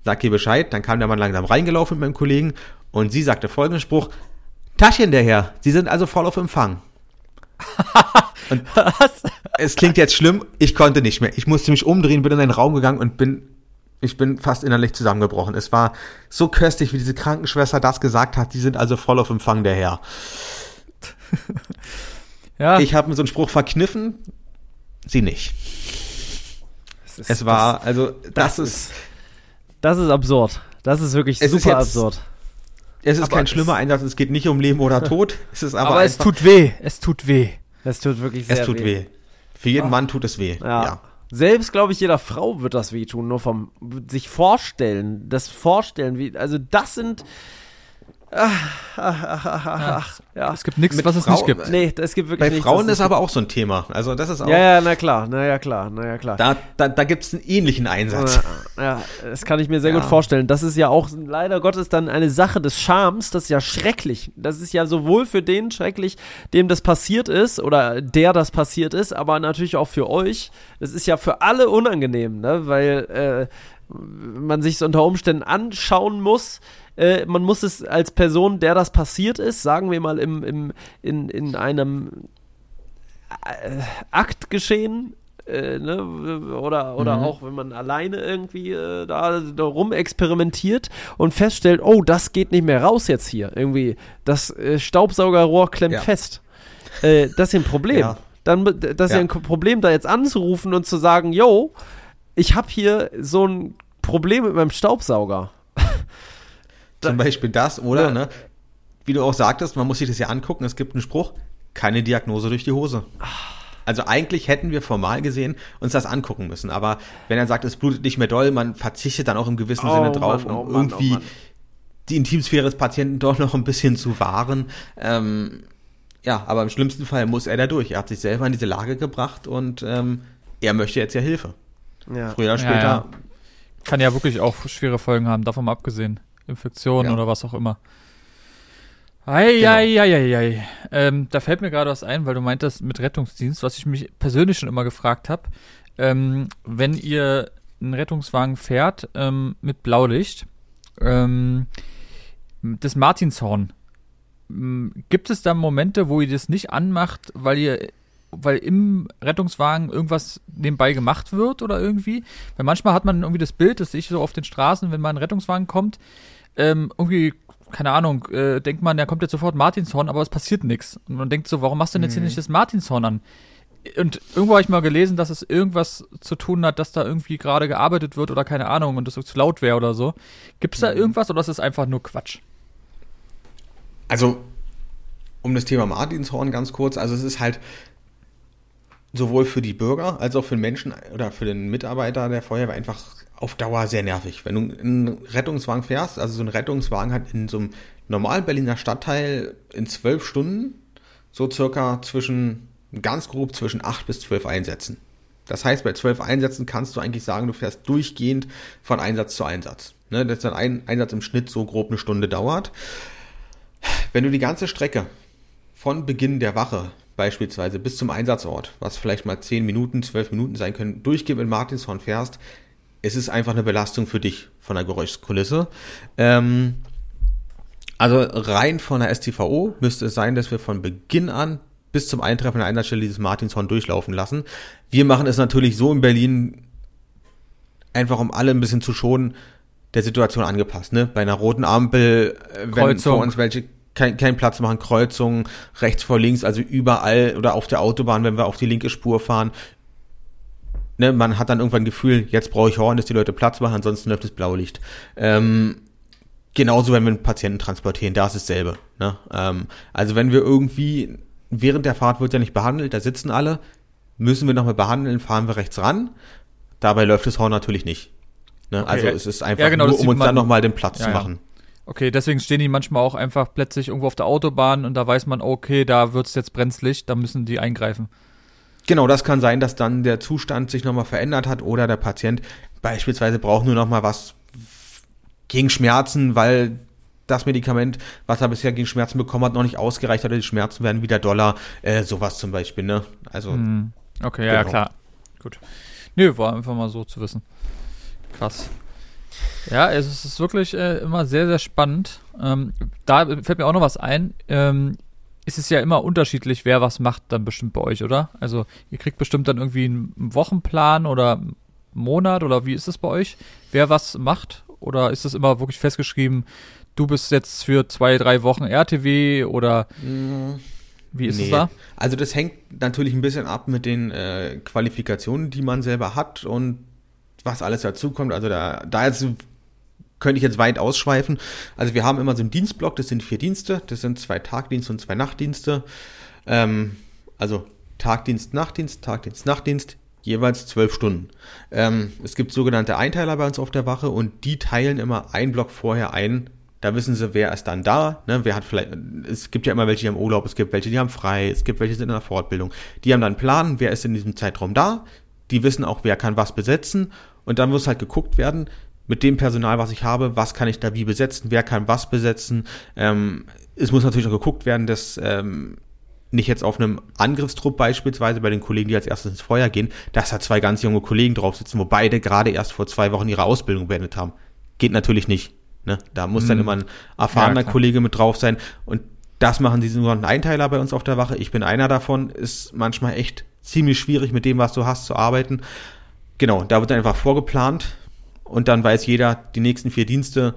sag ihr Bescheid, dann kam der Mann langsam reingelaufen mit meinem Kollegen und sie sagte folgenden Spruch, Taschen der Herr, Sie sind also voll auf Empfang. Und es klingt jetzt schlimm, ich konnte nicht mehr. Ich musste mich umdrehen, bin in einen Raum gegangen und bin, ich bin fast innerlich zusammengebrochen. Es war so köstlich, wie diese Krankenschwester das gesagt hat. Die sind also voll auf Empfang der Herr.
Ja,
Ich habe mir so einen Spruch verkniffen, sie nicht.
ist-
Es war, also, das,
das
ist,
Das ist absurd. Das ist wirklich
Es ist
super
jetzt-
absurd.
es ist
aber
kein
es-
schlimmer Einsatz, es geht nicht um Leben oder Tod. Es ist aber,
aber, es tut weh. Es tut weh.
Es tut wirklich sehr
es tut weh. Für jeden Mann tut es weh.
Ja.
ja.
Selbst, glaube ich, jeder Frau wird das wehtun, nur vom sich vorstellen, das Vorstellen, wie, also das sind, ach, ach, ach, ach, ach, ja.
Es gibt nichts,
Mit
was es
Frau-
nicht gibt.
Nee, es gibt wirklich
Bei
nichts,
Frauen ist aber auch so ein Thema. Also das ist auch,
Ja, ja, na klar, na ja, klar, na ja, klar.
da, da, da gibt es einen ähnlichen Einsatz.
Ja, ja, das kann ich mir sehr
Ja.
gut vorstellen. Das ist ja auch leider Gottes dann eine Sache des Schams. Das ist ja schrecklich. Das ist ja sowohl für den schrecklich, dem das passiert ist oder der das passiert ist, aber natürlich auch für euch. Das ist ja für alle unangenehm, ne? weil äh, man sich es unter Umständen anschauen muss. Äh, man muss es als Person, der das passiert ist, sagen wir mal im, im, in, in einem äh, Akt geschehen, äh, ne? oder, oder
Mhm.
auch wenn man alleine irgendwie äh, da, da rumexperimentiert und feststellt, oh, das geht nicht mehr raus jetzt hier. Irgendwie, das äh, Staubsaugerrohr klemmt
Ja.
fest. Äh, das ist ein Problem.
Ja.
Dann, das ist ja ein Problem, da jetzt anzurufen und zu sagen, yo, ich habe hier so ein Problem mit meinem Staubsauger.
Zum Beispiel das, oder?
Ja.
Ne? Wie du auch sagtest, man muss sich das ja angucken. Es gibt einen Spruch, keine Diagnose durch die Hose. Also eigentlich hätten wir formal gesehen uns das angucken müssen. Aber wenn er sagt, es blutet nicht mehr doll, man verzichtet dann auch im gewissen
Oh
Sinne drauf,
Mann, oh
um
Mann,
irgendwie
oh
die Intimsphäre des Patienten doch noch ein bisschen zu wahren. Ähm, ja, aber im schlimmsten Fall muss er da durch. Er hat sich selber in diese Lage gebracht und ähm, er möchte jetzt ja Hilfe.
Ja.
Früher oder später.
ja. Kann ja wirklich auch schwere Folgen haben, davon mal abgesehen. Infektionen
Ja.
oder was auch immer. Ei,
Genau.
ei, ei, ei, ei. Ähm, da fällt mir gerade was ein, weil du meintest mit Rettungsdienst, was ich mich persönlich schon immer gefragt habe. Ähm, wenn ihr einen Rettungswagen fährt ähm, mit Blaulicht, ähm, das Martinshorn, gibt es da Momente, wo ihr das nicht anmacht, weil ihr weil im Rettungswagen irgendwas nebenbei gemacht wird oder irgendwie. Weil manchmal hat man irgendwie das Bild, das sehe ich so auf den Straßen, wenn mal ein Rettungswagen kommt, ähm, irgendwie, keine Ahnung, äh, denkt man, da kommt jetzt sofort Martinshorn, aber es passiert nichts. Und man denkt so, warum machst du denn jetzt hier nicht das Martinshorn an? Und irgendwo habe ich mal gelesen, dass es irgendwas zu tun hat, dass da irgendwie gerade gearbeitet wird oder keine Ahnung und das so zu laut wäre oder so. Gibt es da irgendwas oder ist es einfach nur Quatsch?
Also, um das Thema Martinshorn ganz kurz, also es ist halt sowohl für die Bürger als auch für den Menschen oder für den Mitarbeiter der Feuerwehr einfach auf Dauer sehr nervig. Wenn du einen Rettungswagen fährst, also so ein Rettungswagen hat in so einem normalen Berliner Stadtteil in zwölf Stunden so circa zwischen, ganz grob zwischen acht bis zwölf Einsätzen. Das heißt, bei zwölf Einsätzen kannst du eigentlich sagen, du fährst durchgehend von Einsatz zu Einsatz. Ne, dass dann ein Einsatz im Schnitt so grob eine Stunde dauert. Wenn du die ganze Strecke von Beginn der Wache beispielsweise bis zum Einsatzort, was vielleicht mal 10 Minuten, 12 Minuten sein können, durchgehend mit Martinshorn fährst, es ist einfach eine Belastung für dich von der Geräuschkulisse. Ähm, also rein von der STVO müsste es sein, dass wir von Beginn an bis zum Eintreffen der Einsatzstelle dieses Martinshorn durchlaufen lassen. Wir machen es natürlich so in Berlin, einfach um alle ein bisschen zu schonen, der Situation angepasst. Ne? Bei einer roten Ampel, äh, wenn
Kreuzung.
vor uns welche keinen kein Platz machen, Kreuzungen, rechts vor links, also überall oder auf der Autobahn, wenn wir auf die linke Spur fahren. Ne, man hat dann irgendwann ein Gefühl, jetzt brauche ich Horn, dass die Leute Platz machen, ansonsten läuft das Blaulicht. Ähm, genauso, wenn wir einen Patienten transportieren, da ist dasselbe. Ne? Ähm, also wenn wir irgendwie, während der Fahrt wird ja nicht behandelt, da sitzen alle, müssen wir nochmal behandeln, fahren wir rechts ran. Dabei läuft das Horn natürlich nicht. Ne? Also es ist einfach
Ja, genau,
nur, um uns
man-
dann nochmal den Platz
Ja,
zu machen.
Okay, deswegen stehen die manchmal auch einfach plötzlich irgendwo auf der Autobahn und da weiß man, okay, da wird's jetzt brenzlig, da müssen die eingreifen.
Genau, das kann sein, dass dann der Zustand sich nochmal verändert hat oder der Patient beispielsweise braucht nur nochmal was gegen Schmerzen, weil das Medikament, was er bisher gegen Schmerzen bekommen hat, noch nicht ausgereicht hat oder die Schmerzen werden wieder doller, äh, sowas zum Beispiel, ne? Also,
Hm. Okay, ja, ja,
Genau.
klar. Gut. Nö, war einfach mal so zu wissen. Krass. Ja, es ist wirklich äh, immer sehr, sehr spannend. Ähm, da fällt mir auch noch was ein. Ähm, ist es ja immer unterschiedlich, wer was macht dann bestimmt bei euch, oder? Also ihr kriegt bestimmt dann irgendwie einen Wochenplan oder einen Monat oder wie ist es bei euch? Wer was macht? Oder ist es immer wirklich festgeschrieben, du bist jetzt für zwei, drei Wochen RTW oder wie ist es da?
Also das hängt natürlich ein bisschen ab mit den äh, Qualifikationen, die man selber hat und was alles dazukommt. Also da, da jetzt könnte ich jetzt weit ausschweifen. Also wir haben immer so einen Dienstblock, das sind vier Dienste, das sind zwei Tagdienste und zwei Nachtdienste. Ähm, also Tagdienst, Nachtdienst, Tagdienst, Nachtdienst, jeweils zwölf Stunden. Ähm, es gibt sogenannte Einteiler bei uns auf der Wache und die teilen immer einen Block vorher ein. Da wissen sie, wer ist dann da, ne? wer hat vielleicht, es gibt ja immer welche, die haben Urlaub, es gibt welche, die haben frei, es gibt welche, die sind in der Fortbildung. Die haben dann einen Plan, wer ist in diesem Zeitraum da, die wissen auch, wer kann was besetzen und dann muss halt geguckt werden, mit dem Personal, was ich habe, was kann ich da wie besetzen, wer kann was besetzen. Ähm, es muss natürlich auch geguckt werden, dass ähm, nicht jetzt auf einem Angriffstrupp beispielsweise bei den Kollegen, die als erstes ins Feuer gehen, dass da zwei ganz junge Kollegen drauf sitzen, wo beide gerade erst vor zwei Wochen ihre Ausbildung beendet haben. Geht natürlich nicht. Ne? Da muss dann
Mhm.
immer ein erfahrener
Ja.
Kollege mit drauf sein. Und das machen diese sogenannten Einteiler bei uns auf der Wache. Ich bin einer davon. Ist manchmal echt ziemlich schwierig, mit dem, was du hast, zu arbeiten. Genau, da wird dann einfach vorgeplant und dann weiß jeder, die nächsten vier Dienste,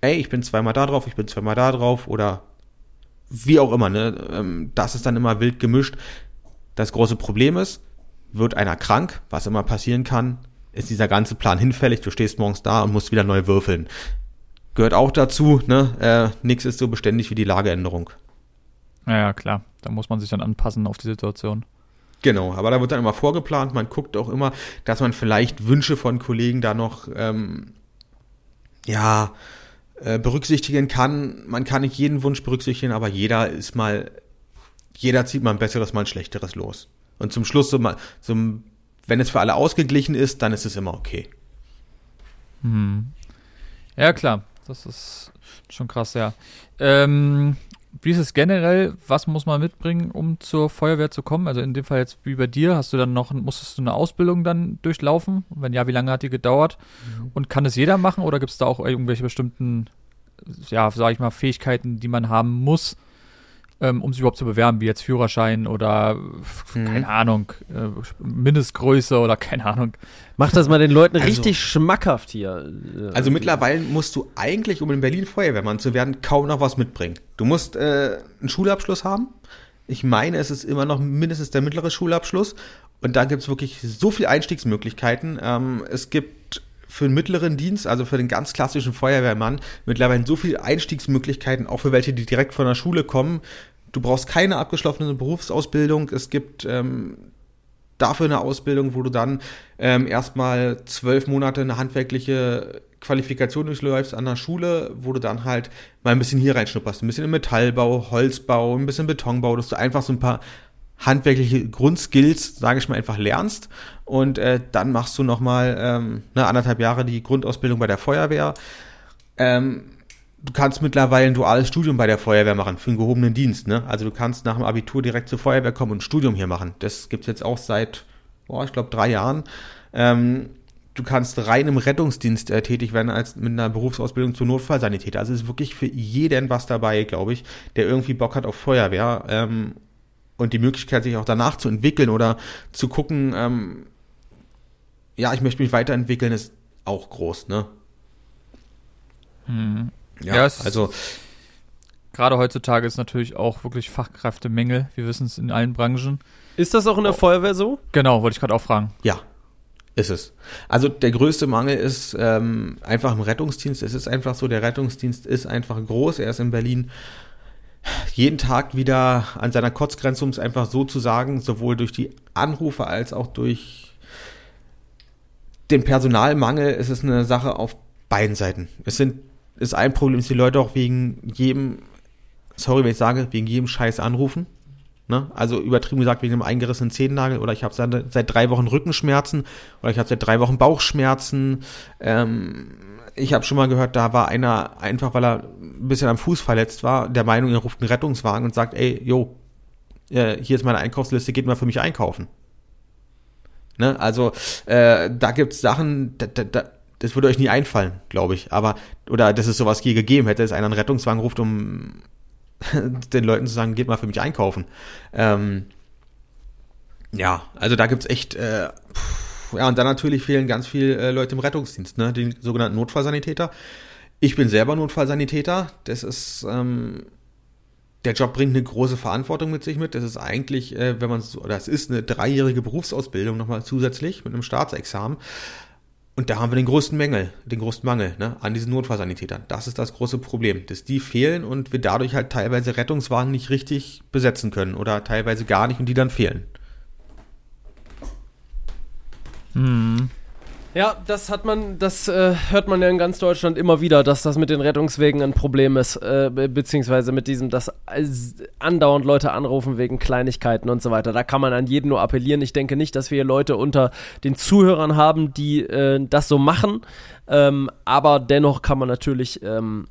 ey, ich bin zweimal da drauf, ich bin zweimal da drauf oder wie auch immer, ne? Ähm, Das ist dann immer wild gemischt. Das große Problem ist, wird einer krank, was immer passieren kann, ist dieser ganze Plan hinfällig, du stehst morgens da und musst wieder neu würfeln. Gehört auch dazu, ne? Äh, nix ist so beständig wie die Lageänderung.
Ja, klar. Da muss man sich dann anpassen auf die Situation.
Genau, aber da wird dann immer vorgeplant. Man guckt auch immer, dass man vielleicht Wünsche von Kollegen da noch ähm, ja äh, berücksichtigen kann. Man kann nicht jeden Wunsch berücksichtigen, aber jeder ist mal, jeder zieht mal ein besseres, mal ein schlechteres los. Und zum Schluss so mal, so, wenn es für alle ausgeglichen ist, dann ist es immer okay.
Hm. Ja, klar. Das ist schon krass, ja. Ähm, wie ist es generell? Was muss man mitbringen, um zur Feuerwehr zu kommen? Also in dem Fall jetzt wie bei dir, hast du dann noch, musstest du eine Ausbildung dann durchlaufen? Wenn ja, wie lange hat die gedauert? Und kann es jeder machen oder gibt es da auch irgendwelche bestimmten, ja, sag ich mal, Fähigkeiten, die man haben muss, ähm, um sich überhaupt zu bewerben, wie jetzt Führerschein oder
Mhm.
keine Ahnung, äh, Mindestgröße oder keine Ahnung.
Mach das mal den Leuten
Also-
richtig schmackhaft hier. Äh,
Also mittlerweile musst du eigentlich, um in Berlin Feuerwehrmann zu werden, kaum noch was mitbringen. Du musst äh, einen Schulabschluss haben. Ich meine, es ist immer noch mindestens der mittlere Schulabschluss. Und da gibt es wirklich so viele Einstiegsmöglichkeiten. Ähm, es gibt für den mittleren Dienst, also für den ganz klassischen Feuerwehrmann, mittlerweile so viele Einstiegsmöglichkeiten, auch für welche, die direkt von der Schule kommen. Du brauchst keine abgeschlossene Berufsausbildung. Es gibt ähm, dafür eine Ausbildung, wo du dann ähm, erstmal zwölf Monate eine handwerkliche Qualifikation durchläufst an der Schule, wo du dann halt mal ein bisschen hier reinschnupperst. Ein bisschen im Metallbau, Holzbau, ein bisschen Betonbau, dass du einfach so ein paar handwerkliche Grundskills, sage ich mal, einfach lernst. Und äh, dann machst du nochmal ähm, ne, anderthalb Jahre die Grundausbildung bei der Feuerwehr. Ähm, du kannst mittlerweile ein duales Studium bei der Feuerwehr machen, für einen gehobenen Dienst. Ne? Also du kannst nach dem Abitur direkt zur Feuerwehr kommen und ein Studium hier machen. Das gibt's jetzt auch seit, boah, ich glaube, drei Jahren. Ähm, du kannst rein im Rettungsdienst äh, tätig werden als mit einer Berufsausbildung zur Notfallsanitäter. Also es ist wirklich für jeden was dabei, glaube ich, der irgendwie Bock hat auf Feuerwehr ähm, und die Möglichkeit, sich auch danach zu entwickeln oder zu gucken, ähm, ja, ich möchte mich weiterentwickeln, ist auch groß, ne?
Hm.
Ja,
Ja, es-
also
Gerade heutzutage ist natürlich auch wirklich Fachkräftemängel. Wir wissen es in allen Branchen.
ist das auch in der Feuerwehr so?
Genau, wollte ich gerade auch fragen.
Ja, ist es. Also der größte Mangel ist ähm, einfach im Rettungsdienst. Es ist einfach so, der Rettungsdienst ist einfach groß. Er ist in Berlin jeden Tag wieder an seiner Kotzgrenze, um es einfach so zu sagen, sowohl durch die Anrufe als auch durch den Personalmangel ist es eine Sache auf beiden Seiten. Es sind, ist ein Problem, dass die Leute auch wegen jedem, sorry, wenn ich sage, wegen jedem Scheiß anrufen. Ne? Also übertrieben gesagt wegen einem eingerissenen Zehennagel oder ich habe seit, seit drei Wochen Rückenschmerzen oder ich habe seit drei Wochen Bauchschmerzen. Ähm, ich habe schon mal gehört, da war einer einfach, weil er ein bisschen am Fuß verletzt war, der Meinung, er ruft einen Rettungswagen und sagt, ey, yo, äh, hier ist meine Einkaufsliste, geht mal für mich einkaufen. Ne? Also äh, da gibt's Sachen, da, da, da, das würde euch nie einfallen, glaube ich. Aber oder dass es sowas je gegeben hätte, dass einer einen Rettungswagen ruft, um den Leuten zu sagen, geht mal für mich einkaufen. Ähm, ja, also da gibt's echt, äh, ja, und dann natürlich fehlen ganz viele äh, Leute im Rettungsdienst, ne, die sogenannten Notfallsanitäter. Ich bin selber Notfallsanitäter. Das ist, ähm, der Job bringt eine große Verantwortung mit sich mit. Das ist eigentlich, äh, wenn man so, es ist eine dreijährige Berufsausbildung nochmal zusätzlich mit einem Staatsexamen. Und da haben wir den größten Mängel, den größten Mangel ne, an diesen Notfallsanitätern. Das ist das große Problem, dass die fehlen und wir dadurch halt teilweise Rettungswagen nicht richtig besetzen können oder teilweise gar nicht und die dann fehlen.
Hm.
Ja, das hat man, das äh, hört man ja in ganz Deutschland immer wieder, dass das mit den Rettungswegen ein Problem ist, äh, be- beziehungsweise mit diesem, dass andauernd Leute anrufen wegen Kleinigkeiten und so weiter. Da kann man an jeden nur appellieren. Ich denke nicht, dass wir hier Leute unter den Zuhörern haben, die äh, das so machen. Ähm, aber dennoch kann man natürlich ähm,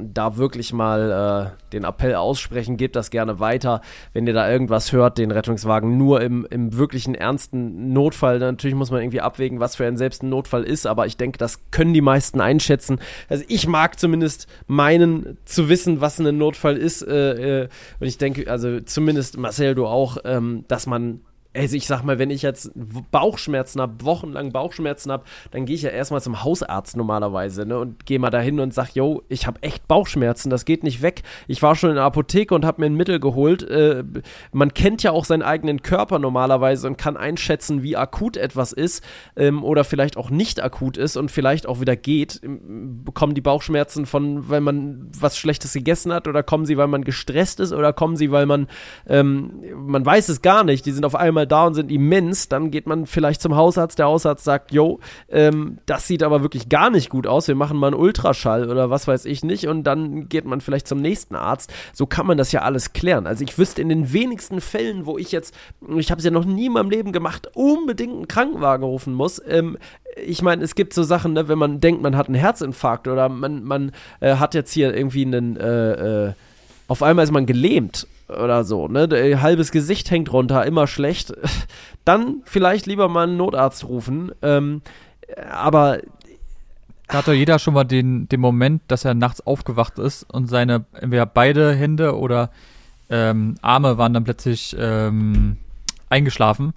da wirklich mal äh, den Appell aussprechen, gebt das gerne weiter. Wenn ihr da irgendwas hört, den Rettungswagen nur im, im wirklichen ernsten Notfall. Natürlich muss man irgendwie abwägen, was für ein selbst ein Notfall ist, aber ich denke, das können die meisten einschätzen. Also ich mag zumindest meinen zu wissen, was ein Notfall ist. Äh, äh, und ich denke, also zumindest Marcel, du auch, ähm, dass man also ich sag mal, wenn ich jetzt Bauchschmerzen habe, wochenlang Bauchschmerzen habe, dann gehe ich ja erstmal zum Hausarzt normalerweise, ne, und gehe mal dahin und sag, yo, ich habe echt Bauchschmerzen, das geht nicht weg. Ich war schon in der Apotheke und habe mir ein Mittel geholt. Äh, man kennt ja auch seinen eigenen Körper normalerweise und kann einschätzen, wie akut etwas ist ähm, oder vielleicht auch nicht akut ist und vielleicht auch wieder geht. Ähm, Bekommen die Bauchschmerzen von, weil man was Schlechtes gegessen hat oder kommen sie, weil man gestresst ist oder kommen sie, weil man, ähm, man weiß es gar nicht, die sind auf einmal da und sind immens, dann geht man vielleicht zum Hausarzt, der Hausarzt sagt, yo, ähm, das sieht aber wirklich gar nicht gut aus, wir machen mal einen Ultraschall oder was weiß ich nicht und dann geht man vielleicht zum nächsten Arzt. So kann man das ja alles klären. Also ich wüsste in den wenigsten Fällen, wo ich jetzt, ich habe es ja noch nie in meinem Leben gemacht, unbedingt einen Krankenwagen rufen muss. Ähm, ich meine, es gibt so Sachen, ne, wenn man denkt, man hat einen Herzinfarkt oder man, man äh, hat jetzt hier irgendwie einen, äh, äh, auf einmal ist man gelähmt oder so, ne? Der, halbes Gesicht hängt runter, immer schlecht. Dann vielleicht lieber mal einen Notarzt rufen. Ähm, aber
Da hat doch jeder schon mal den, den Moment, dass er nachts aufgewacht ist und seine entweder beide Hände oder ähm, Arme waren dann plötzlich ähm, eingeschlafen.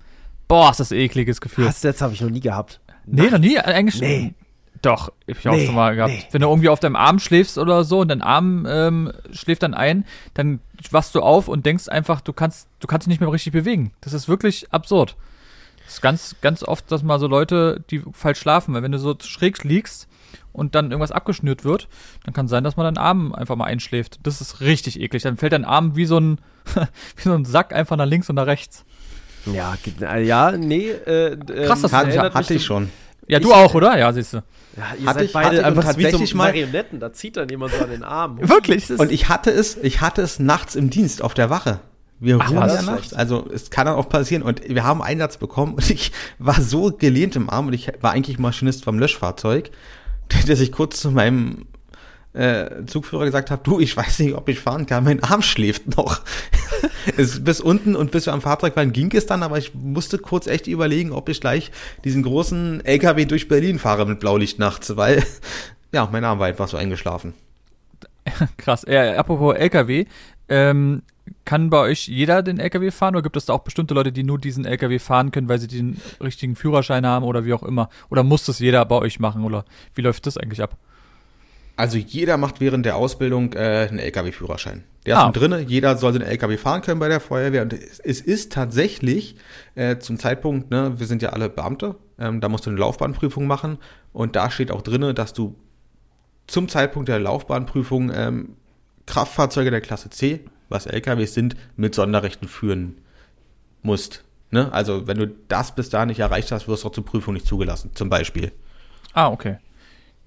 Boah, ist das ein ekliges Gefühl.
das jetzt habe ich noch nie gehabt.
nee, noch nie eingeschlafen.
Nee.
Doch, ich habe auch
Nee,
schon mal gehabt.
nee.
Wenn du irgendwie auf deinem Arm schläfst oder so und dein Arm ähm, schläft dann ein, dann wachst du auf und denkst einfach, du kannst, du kannst dich nicht mehr richtig bewegen. Das ist wirklich absurd. Das ist ganz, ganz oft, dass mal so Leute, die falsch schlafen, weil wenn du so schräg liegst und dann irgendwas abgeschnürt wird, dann kann sein, dass man deinen Arm einfach mal einschläft. Das ist richtig eklig. Dann fällt dein Arm wie so ein, wie so ein Sack einfach nach links und nach rechts.
Ja, äh, ja, nee. Äh,
Krass, das
Hat, hatte ich schon.
Ja, du
Ich-
auch, oder? Ja, siehst du.
Ja, ihr
Hatte
seid
ich-
beide
hatte
einfach
und
wie so
tatsächlich mal-
Marionetten. Da zieht dann jemand so an den Arm.
Wirklich?
Und ich hatte es, ich hatte es nachts im Dienst auf der Wache. Wir
Ach,
ruhen ja nachts, also es kann dann auch passieren. Und wir haben einen Einsatz bekommen und ich war so gelehnt im Arm und ich war eigentlich Maschinist vom Löschfahrzeug, dass ich kurz zu meinem äh, Zugführer gesagt habe, du, ich weiß nicht, ob ich fahren kann, mein Arm schläft noch. es, bis unten und bis wir am Fahrzeug waren, ging es dann, aber ich musste kurz echt überlegen, ob ich gleich diesen großen LKW durch Berlin fahre mit Blaulicht nachts, weil ja, mein Arm war einfach so eingeschlafen.
Krass. Äh, apropos LKW, ähm, kann bei euch jeder den LKW fahren oder gibt es da auch bestimmte Leute, die nur diesen LKW fahren können, weil sie den richtigen Führerschein haben oder wie auch immer? Oder muss das jeder bei euch machen oder wie läuft das eigentlich ab?
Also jeder macht während der Ausbildung äh, einen LKW-Führerschein. Der ist
Ah.
drinne. Jeder soll den LKW fahren können bei der Feuerwehr. Und es, es ist tatsächlich äh, zum Zeitpunkt, ne, wir sind ja alle Beamte, ähm, da musst du eine Laufbahnprüfung machen. Und da steht auch drinne, dass du zum Zeitpunkt der Laufbahnprüfung ähm, Kraftfahrzeuge der Klasse C, was LKWs sind, mit Sonderrechten führen musst. Ne? Also wenn du das bis da nicht erreicht hast, wirst du auch zur Prüfung nicht zugelassen, zum Beispiel.
Ah, okay.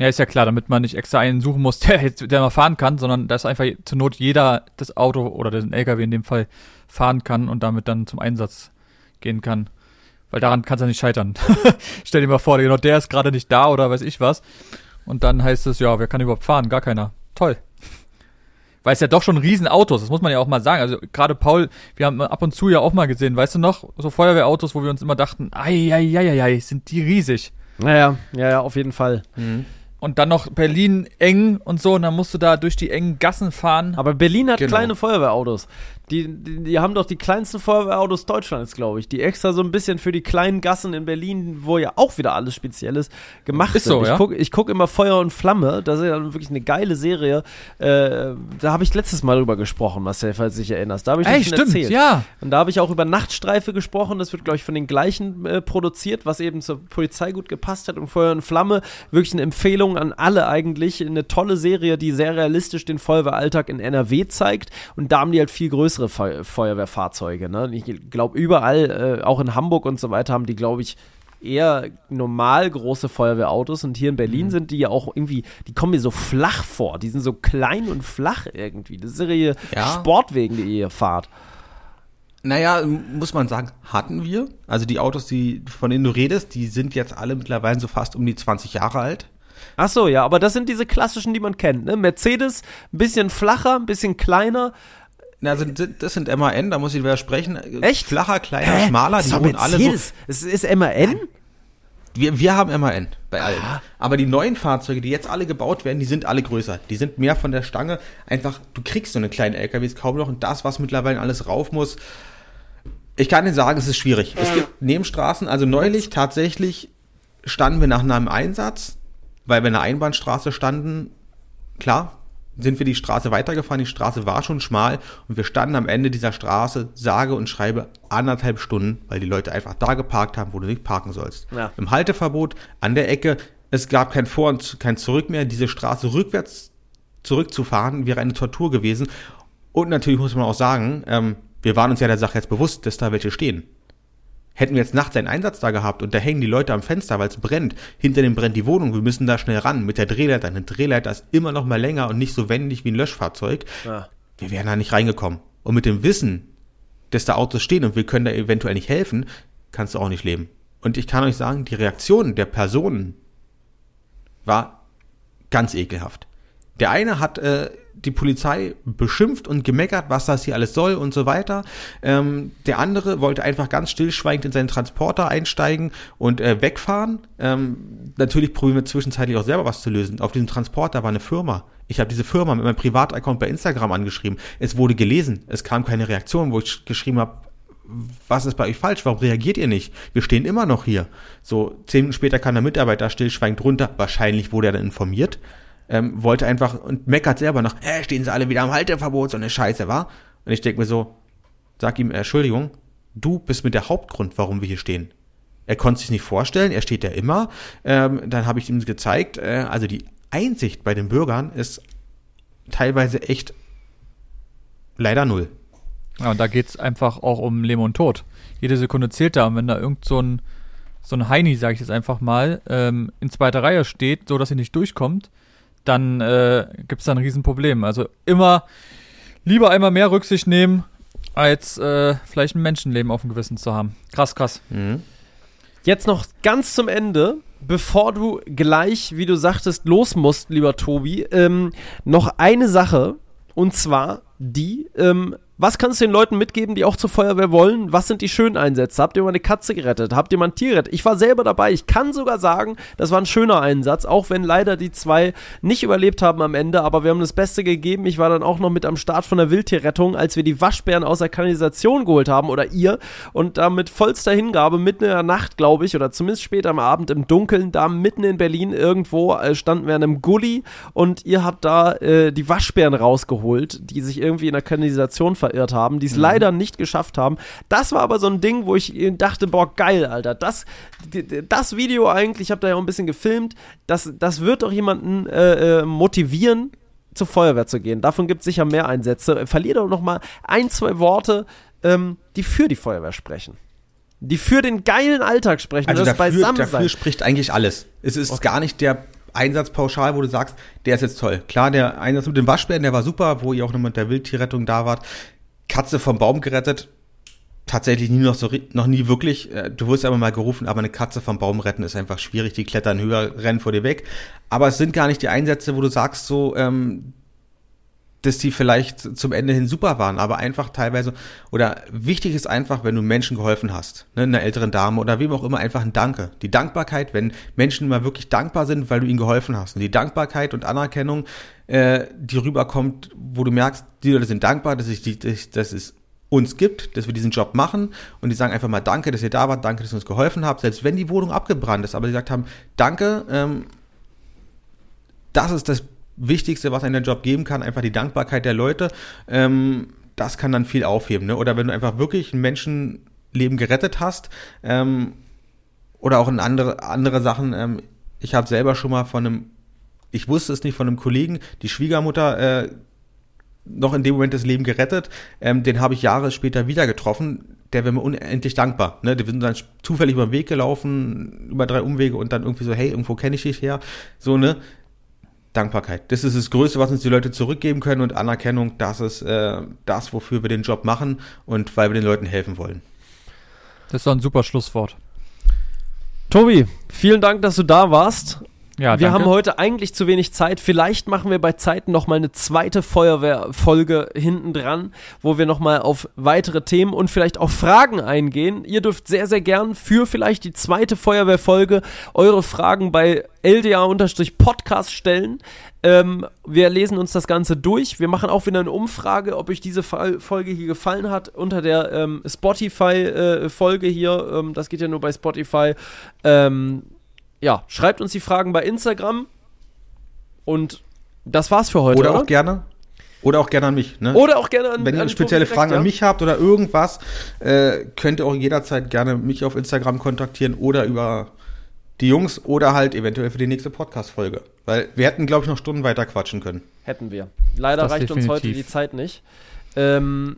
Ja, ist ja klar, damit man nicht extra einen suchen muss, der, der mal fahren kann, sondern dass einfach zur Not jeder das Auto oder den LKW in dem Fall fahren kann und damit dann zum Einsatz gehen kann. Weil daran kann es ja nicht scheitern. Stell dir mal vor, genau der ist gerade nicht da oder weiß ich was. Und dann heißt es, ja, wer kann überhaupt fahren? Gar keiner. Toll. Weil es ja doch schon Riesenautos, das muss man ja auch mal sagen. Also gerade Paul, wir haben ab und zu ja auch mal gesehen, weißt du noch, so Feuerwehrautos, wo wir uns immer dachten, ei, ei, ei, ei, ei, sind die riesig.
Naja, ja, ja, auf jeden Fall.
Und dann noch Berlin eng und so, und dann musst du da durch die engen Gassen fahren.
Aber Berlin hat
Genau.
kleine Feuerwehrautos. Die, die, die haben doch die kleinsten Feuerwehrautos Deutschlands, glaube ich. Die extra so ein bisschen für die kleinen Gassen in Berlin, wo ja auch wieder alles Spezielles gemacht
Ist
sind.
so,
ich
ja?
gucke guck immer Feuer und Flamme. Das ist ja wirklich eine geile Serie. Äh, da habe ich letztes Mal drüber gesprochen, Marcel, falls du dich erinnerst. Da habe ich
Ey, stimmt,
erzählt.
ja.
Und da habe ich auch über Nachtstreife gesprochen. Das wird, glaube ich, von den gleichen äh, produziert, was eben zur Polizei gut gepasst hat. Und Feuer und Flamme, wirklich eine Empfehlung an alle eigentlich. Eine tolle Serie, die sehr realistisch den Feuerwehralltag in NRW zeigt. Und da haben die halt viel größere Feu Feuerwehrfahrzeuge. Ne? Ich glaube, überall, äh, auch in Hamburg und so weiter, haben die, glaube ich, eher normal große Feuerwehrautos und hier in
Mhm.
Berlin sind die ja auch irgendwie, die kommen mir so flach vor, die sind so klein und flach irgendwie. Das ist ihre
Ja.
Sportwegen, die ihr fahrt.
Naja, muss man sagen, hatten wir. Also die Autos, die, von denen du redest, die sind jetzt alle mittlerweile so fast um die 20 Jahre alt.
Ach so, ja, aber das sind diese klassischen, die man kennt, ne? Mercedes, ein bisschen flacher, ein bisschen kleiner.
Sind, das sind MAN, da muss ich widersprechen.
Echt?
Flacher, kleiner, schmaler,
Das
die wurden alle so.
Es ist MAN?
Wir, wir haben MAN bei allen. Aber die neuen Fahrzeuge, die jetzt alle gebaut werden, die sind alle größer. Die sind mehr von der Stange. Einfach, du kriegst so eine kleine LKWs kaum noch und das, was mittlerweile alles rauf muss. Ich kann dir sagen, es ist schwierig. Es gibt Nebenstraßen, also neulich tatsächlich standen wir nach einem Einsatz, weil wir in einer Einbahnstraße standen. Klar, sind wir die Straße weitergefahren, die Straße war schon schmal und wir standen am Ende dieser Straße, sage und schreibe anderthalb Stunden, weil die Leute einfach da geparkt haben, wo du nicht parken sollst.
Ja.
Im Halteverbot, an der Ecke, es gab kein Vor- und kein Zurück mehr, diese Straße rückwärts zurückzufahren wäre eine Tortur gewesen. Und natürlich muss man auch sagen, ähm, wir waren uns ja der Sache jetzt bewusst, dass da welche stehen. Hätten wir jetzt nachts einen Einsatz da gehabt und da hängen die Leute am Fenster, weil es brennt, hinter dem brennt die Wohnung, wir müssen da schnell ran mit der Drehleiter. Eine Drehleiter ist immer noch mal länger und nicht so wendig wie ein Löschfahrzeug.
Ja.
Wir wären da nicht reingekommen. Und mit dem Wissen, dass da Autos stehen und wir können da eventuell nicht helfen, kannst du auch nicht leben. Und ich kann euch sagen, die Reaktion der Personen war ganz ekelhaft. Der eine hat äh, die Polizei beschimpft und gemeckert, was das hier alles soll und so weiter. Ähm, der andere wollte einfach ganz stillschweigend in seinen Transporter einsteigen und äh, wegfahren. Ähm, natürlich probieren wir zwischenzeitlich auch selber was zu lösen. Auf diesem Transporter war eine Firma. Ich habe diese Firma mit meinem Privataccount bei Instagram angeschrieben. Es wurde gelesen. Es kam keine Reaktion, wo ich geschrieben habe, was ist bei euch falsch? Warum reagiert ihr nicht? Wir stehen immer noch hier. So, zehn Minuten später kam der Mitarbeiter stillschweigend runter. Wahrscheinlich wurde er dann informiert. Ähm, wollte einfach und meckert selber noch, äh, stehen sie alle wieder am Halteverbot, so eine Scheiße, war? Und ich denke mir so, sag ihm, Entschuldigung, du bist mit der Hauptgrund, warum wir hier stehen. Er konnte sich nicht vorstellen, er steht ja immer. Ähm, dann habe ich ihm gezeigt, äh, also die Einsicht bei den Bürgern ist teilweise echt leider null.
Ja, und da geht's einfach auch um Leben und Tod. Jede Sekunde zählt da. Und wenn da irgend so ein, so ein Heini, sage ich jetzt einfach mal, ähm, in zweiter Reihe steht, so dass er nicht durchkommt, dann äh, gibt's da ein Riesenproblem. Also immer lieber einmal mehr Rücksicht nehmen, als äh, vielleicht ein Menschenleben auf dem Gewissen zu haben. Krass, krass.
Mhm.
Jetzt noch ganz zum Ende, bevor du gleich, wie du sagtest, los musst, lieber Tobi, ähm, noch eine Sache. Und zwar die, ähm, was kannst du den Leuten mitgeben, die auch zur Feuerwehr wollen? Was sind die schönen Einsätze? Habt ihr mal eine Katze gerettet? Habt ihr mal ein Tier gerettet? Ich war selber dabei. Ich kann sogar sagen, das war ein schöner Einsatz, auch wenn leider die zwei nicht überlebt haben am Ende. Aber wir haben das Beste gegeben. Ich war dann auch noch mit am Start von der Wildtierrettung, als wir die Waschbären aus der Kanalisation geholt haben oder ihr und da mit vollster Hingabe mitten in der Nacht, glaube ich, oder zumindest später am Abend im Dunkeln, da mitten in Berlin irgendwo äh, standen wir an einem Gully und ihr habt da äh, die Waschbären rausgeholt, die sich irgendwie in der Kanalisation verirrt haben, die es leider nicht geschafft haben. Das war aber so ein Ding, wo ich dachte, boah, geil, Alter. Das, das Video eigentlich, ich habe da ja auch ein bisschen gefilmt, das, das wird doch jemanden äh, äh, motivieren, zur Feuerwehr zu gehen. Davon gibt es sicher mehr Einsätze. Verlier doch noch mal ein, zwei Worte, ähm, die für die Feuerwehr sprechen. Die für den geilen Alltag sprechen.
Also
das
dafür, dafür spricht eigentlich alles. Es ist gar nicht der Einsatz pauschal, wo du sagst, der ist jetzt toll. Klar, der Einsatz mit dem Waschbären, der war super, wo ihr auch noch mit der Wildtierrettung da wart. Katze vom Baum gerettet. Tatsächlich nie noch so, noch nie wirklich. Äh, Du wirst aber mal gerufen, aber eine Katze vom Baum retten ist einfach schwierig. Die klettern höher, rennen vor dir weg. Aber es sind gar nicht die Einsätze, wo du sagst so, ähm, dass die vielleicht zum Ende hin super waren, aber einfach teilweise, oder wichtig ist einfach, wenn du Menschen geholfen hast, ne, einer älteren Dame oder wem auch immer, einfach ein Danke. Die Dankbarkeit, wenn Menschen mal wirklich dankbar sind, weil du ihnen geholfen hast. Und die Dankbarkeit und Anerkennung, äh, die rüberkommt, wo du merkst, die Leute sind dankbar, dass, ich dass, dass es uns gibt, dass wir diesen Job machen und die sagen einfach mal Danke, dass ihr da wart, danke, dass ihr uns geholfen habt, selbst wenn die Wohnung abgebrannt ist, aber die gesagt haben, danke, ähm, das ist das Wichtigste, was einem der Job geben kann, einfach die Dankbarkeit der Leute. Ähm, das kann dann viel aufheben. Ne? Oder wenn du einfach wirklich ein Menschenleben gerettet hast ähm, oder auch in andere, andere Sachen. Ähm, ich habe selber schon mal von einem, ich wusste es nicht, von einem Kollegen, die Schwiegermutter äh, noch in dem Moment das Leben gerettet. Ähm, den habe ich Jahre später wieder getroffen. Der wäre mir unendlich dankbar. Ne? Die sind dann zufällig über den Weg gelaufen, über drei Umwege und dann irgendwie so, hey, irgendwo kenne ich dich her. So, ne? Dankbarkeit. Das ist das Größte, was uns die Leute zurückgeben können und Anerkennung, das ist äh, das, wofür wir den Job machen und weil wir den Leuten helfen wollen.
Das ist ein super Schlusswort.
Tobi, vielen Dank, dass du da warst.
Ja,
wir
danke.
haben heute eigentlich zu wenig Zeit. Vielleicht machen wir bei Zeiten noch mal eine zweite Feuerwehrfolge hinten dran, wo wir noch mal auf weitere Themen und vielleicht auch Fragen eingehen. Ihr dürft sehr sehr gern für vielleicht die zweite Feuerwehrfolge eure Fragen bei LDA-Podcast stellen. Ähm, wir lesen uns das Ganze durch. Wir machen auch wieder eine Umfrage, ob euch diese Folge hier gefallen hat unter der ähm, Spotify-Folge hier. Ähm, das geht ja nur bei Spotify. Ja, schreibt uns die Fragen bei Instagram. Und das war's für heute.
Oder auch gerne. Oder auch gerne an mich. Ne?
Oder auch gerne an
Wenn ihr
an
spezielle
Tobi
Fragen
direkt,
an mich habt oder irgendwas, äh, könnt ihr auch jederzeit gerne mich auf Instagram kontaktieren oder über die Jungs oder halt eventuell für die nächste Podcast-Folge. Weil wir hätten, glaube ich, noch Stunden weiter quatschen können.
Ja, hätten wir. Leider
Das
reicht uns heute
definitiv.
die Zeit nicht. Ähm,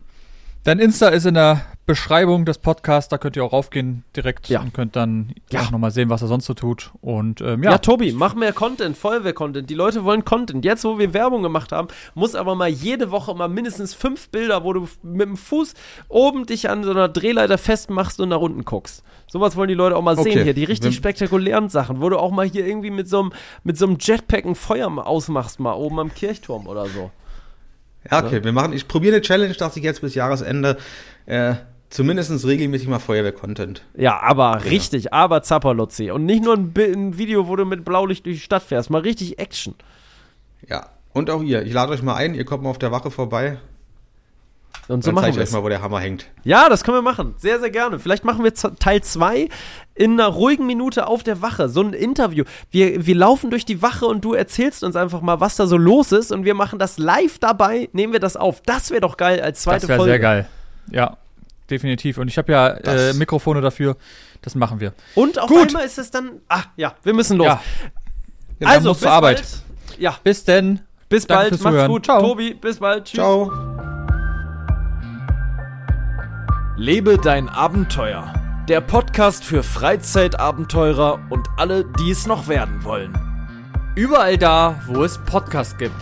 Dein Insta ist in der Beschreibung des Podcasts, da könnt ihr auch raufgehen direkt
Ja.
und könnt dann
Ja.
auch nochmal sehen, was er sonst so tut. Und ähm,
ja.
ja,
Tobi, mach mehr Content, Feuerwehr-Content. Die Leute wollen Content. Jetzt, wo wir Werbung gemacht haben, muss aber mal jede Woche mal mindestens fünf Bilder, wo du mit dem Fuß oben dich an so einer Drehleiter festmachst und nach unten guckst. Sowas wollen die Leute auch mal sehen
Okay.
hier. Die richtig spektakulären Sachen, wo du auch mal hier irgendwie mit so einem mit so einem Jetpack ein Feuer ausmachst, mal oben am Kirchturm oder so.
Ja, okay, wir machen, ich probiere eine Challenge, dass ich jetzt bis Jahresende äh, zumindest regelmäßig mal Feuerwehr-Content.
Ja, aber richtig, aber Zapperlotzi. Und nicht nur ein, ein Video, wo du mit Blaulicht durch die Stadt fährst, mal richtig Action.
Ja. Und auch ihr, ich lade euch mal ein, ihr kommt mal auf der Wache vorbei,
Und so
dann
machen
zeige ich euch mal, wo der Hammer hängt.
Ja, das können wir machen. Sehr, sehr gerne. Vielleicht machen wir Teil 2 in einer ruhigen Minute auf der Wache. So ein Interview. Wir, wir laufen durch die Wache und du erzählst uns einfach mal, was da so los ist. Und wir machen das live dabei, nehmen wir das auf. Das wäre doch geil als zweite
das wäre
Folge.
sehr geil. Ja, definitiv. Und ich habe ja äh, Mikrofone dafür. Das machen wir.
Und auf
Gut.
einmal ist es dann. Ah, ja, wir müssen los.
Ja,
Genau.
dann
also, bis
du Arbeit.
bald. Ja,
Bis denn.
bis
Danke
bald.
fürs
Macht's
Zuhören.
gut.
Ciao.
Tobi, bis bald. Tschüss.
Ciao.
Lebe dein Abenteuer. Der Podcast für Freizeitabenteurer und alle, die es noch werden wollen.
Überall da, wo es Podcasts gibt.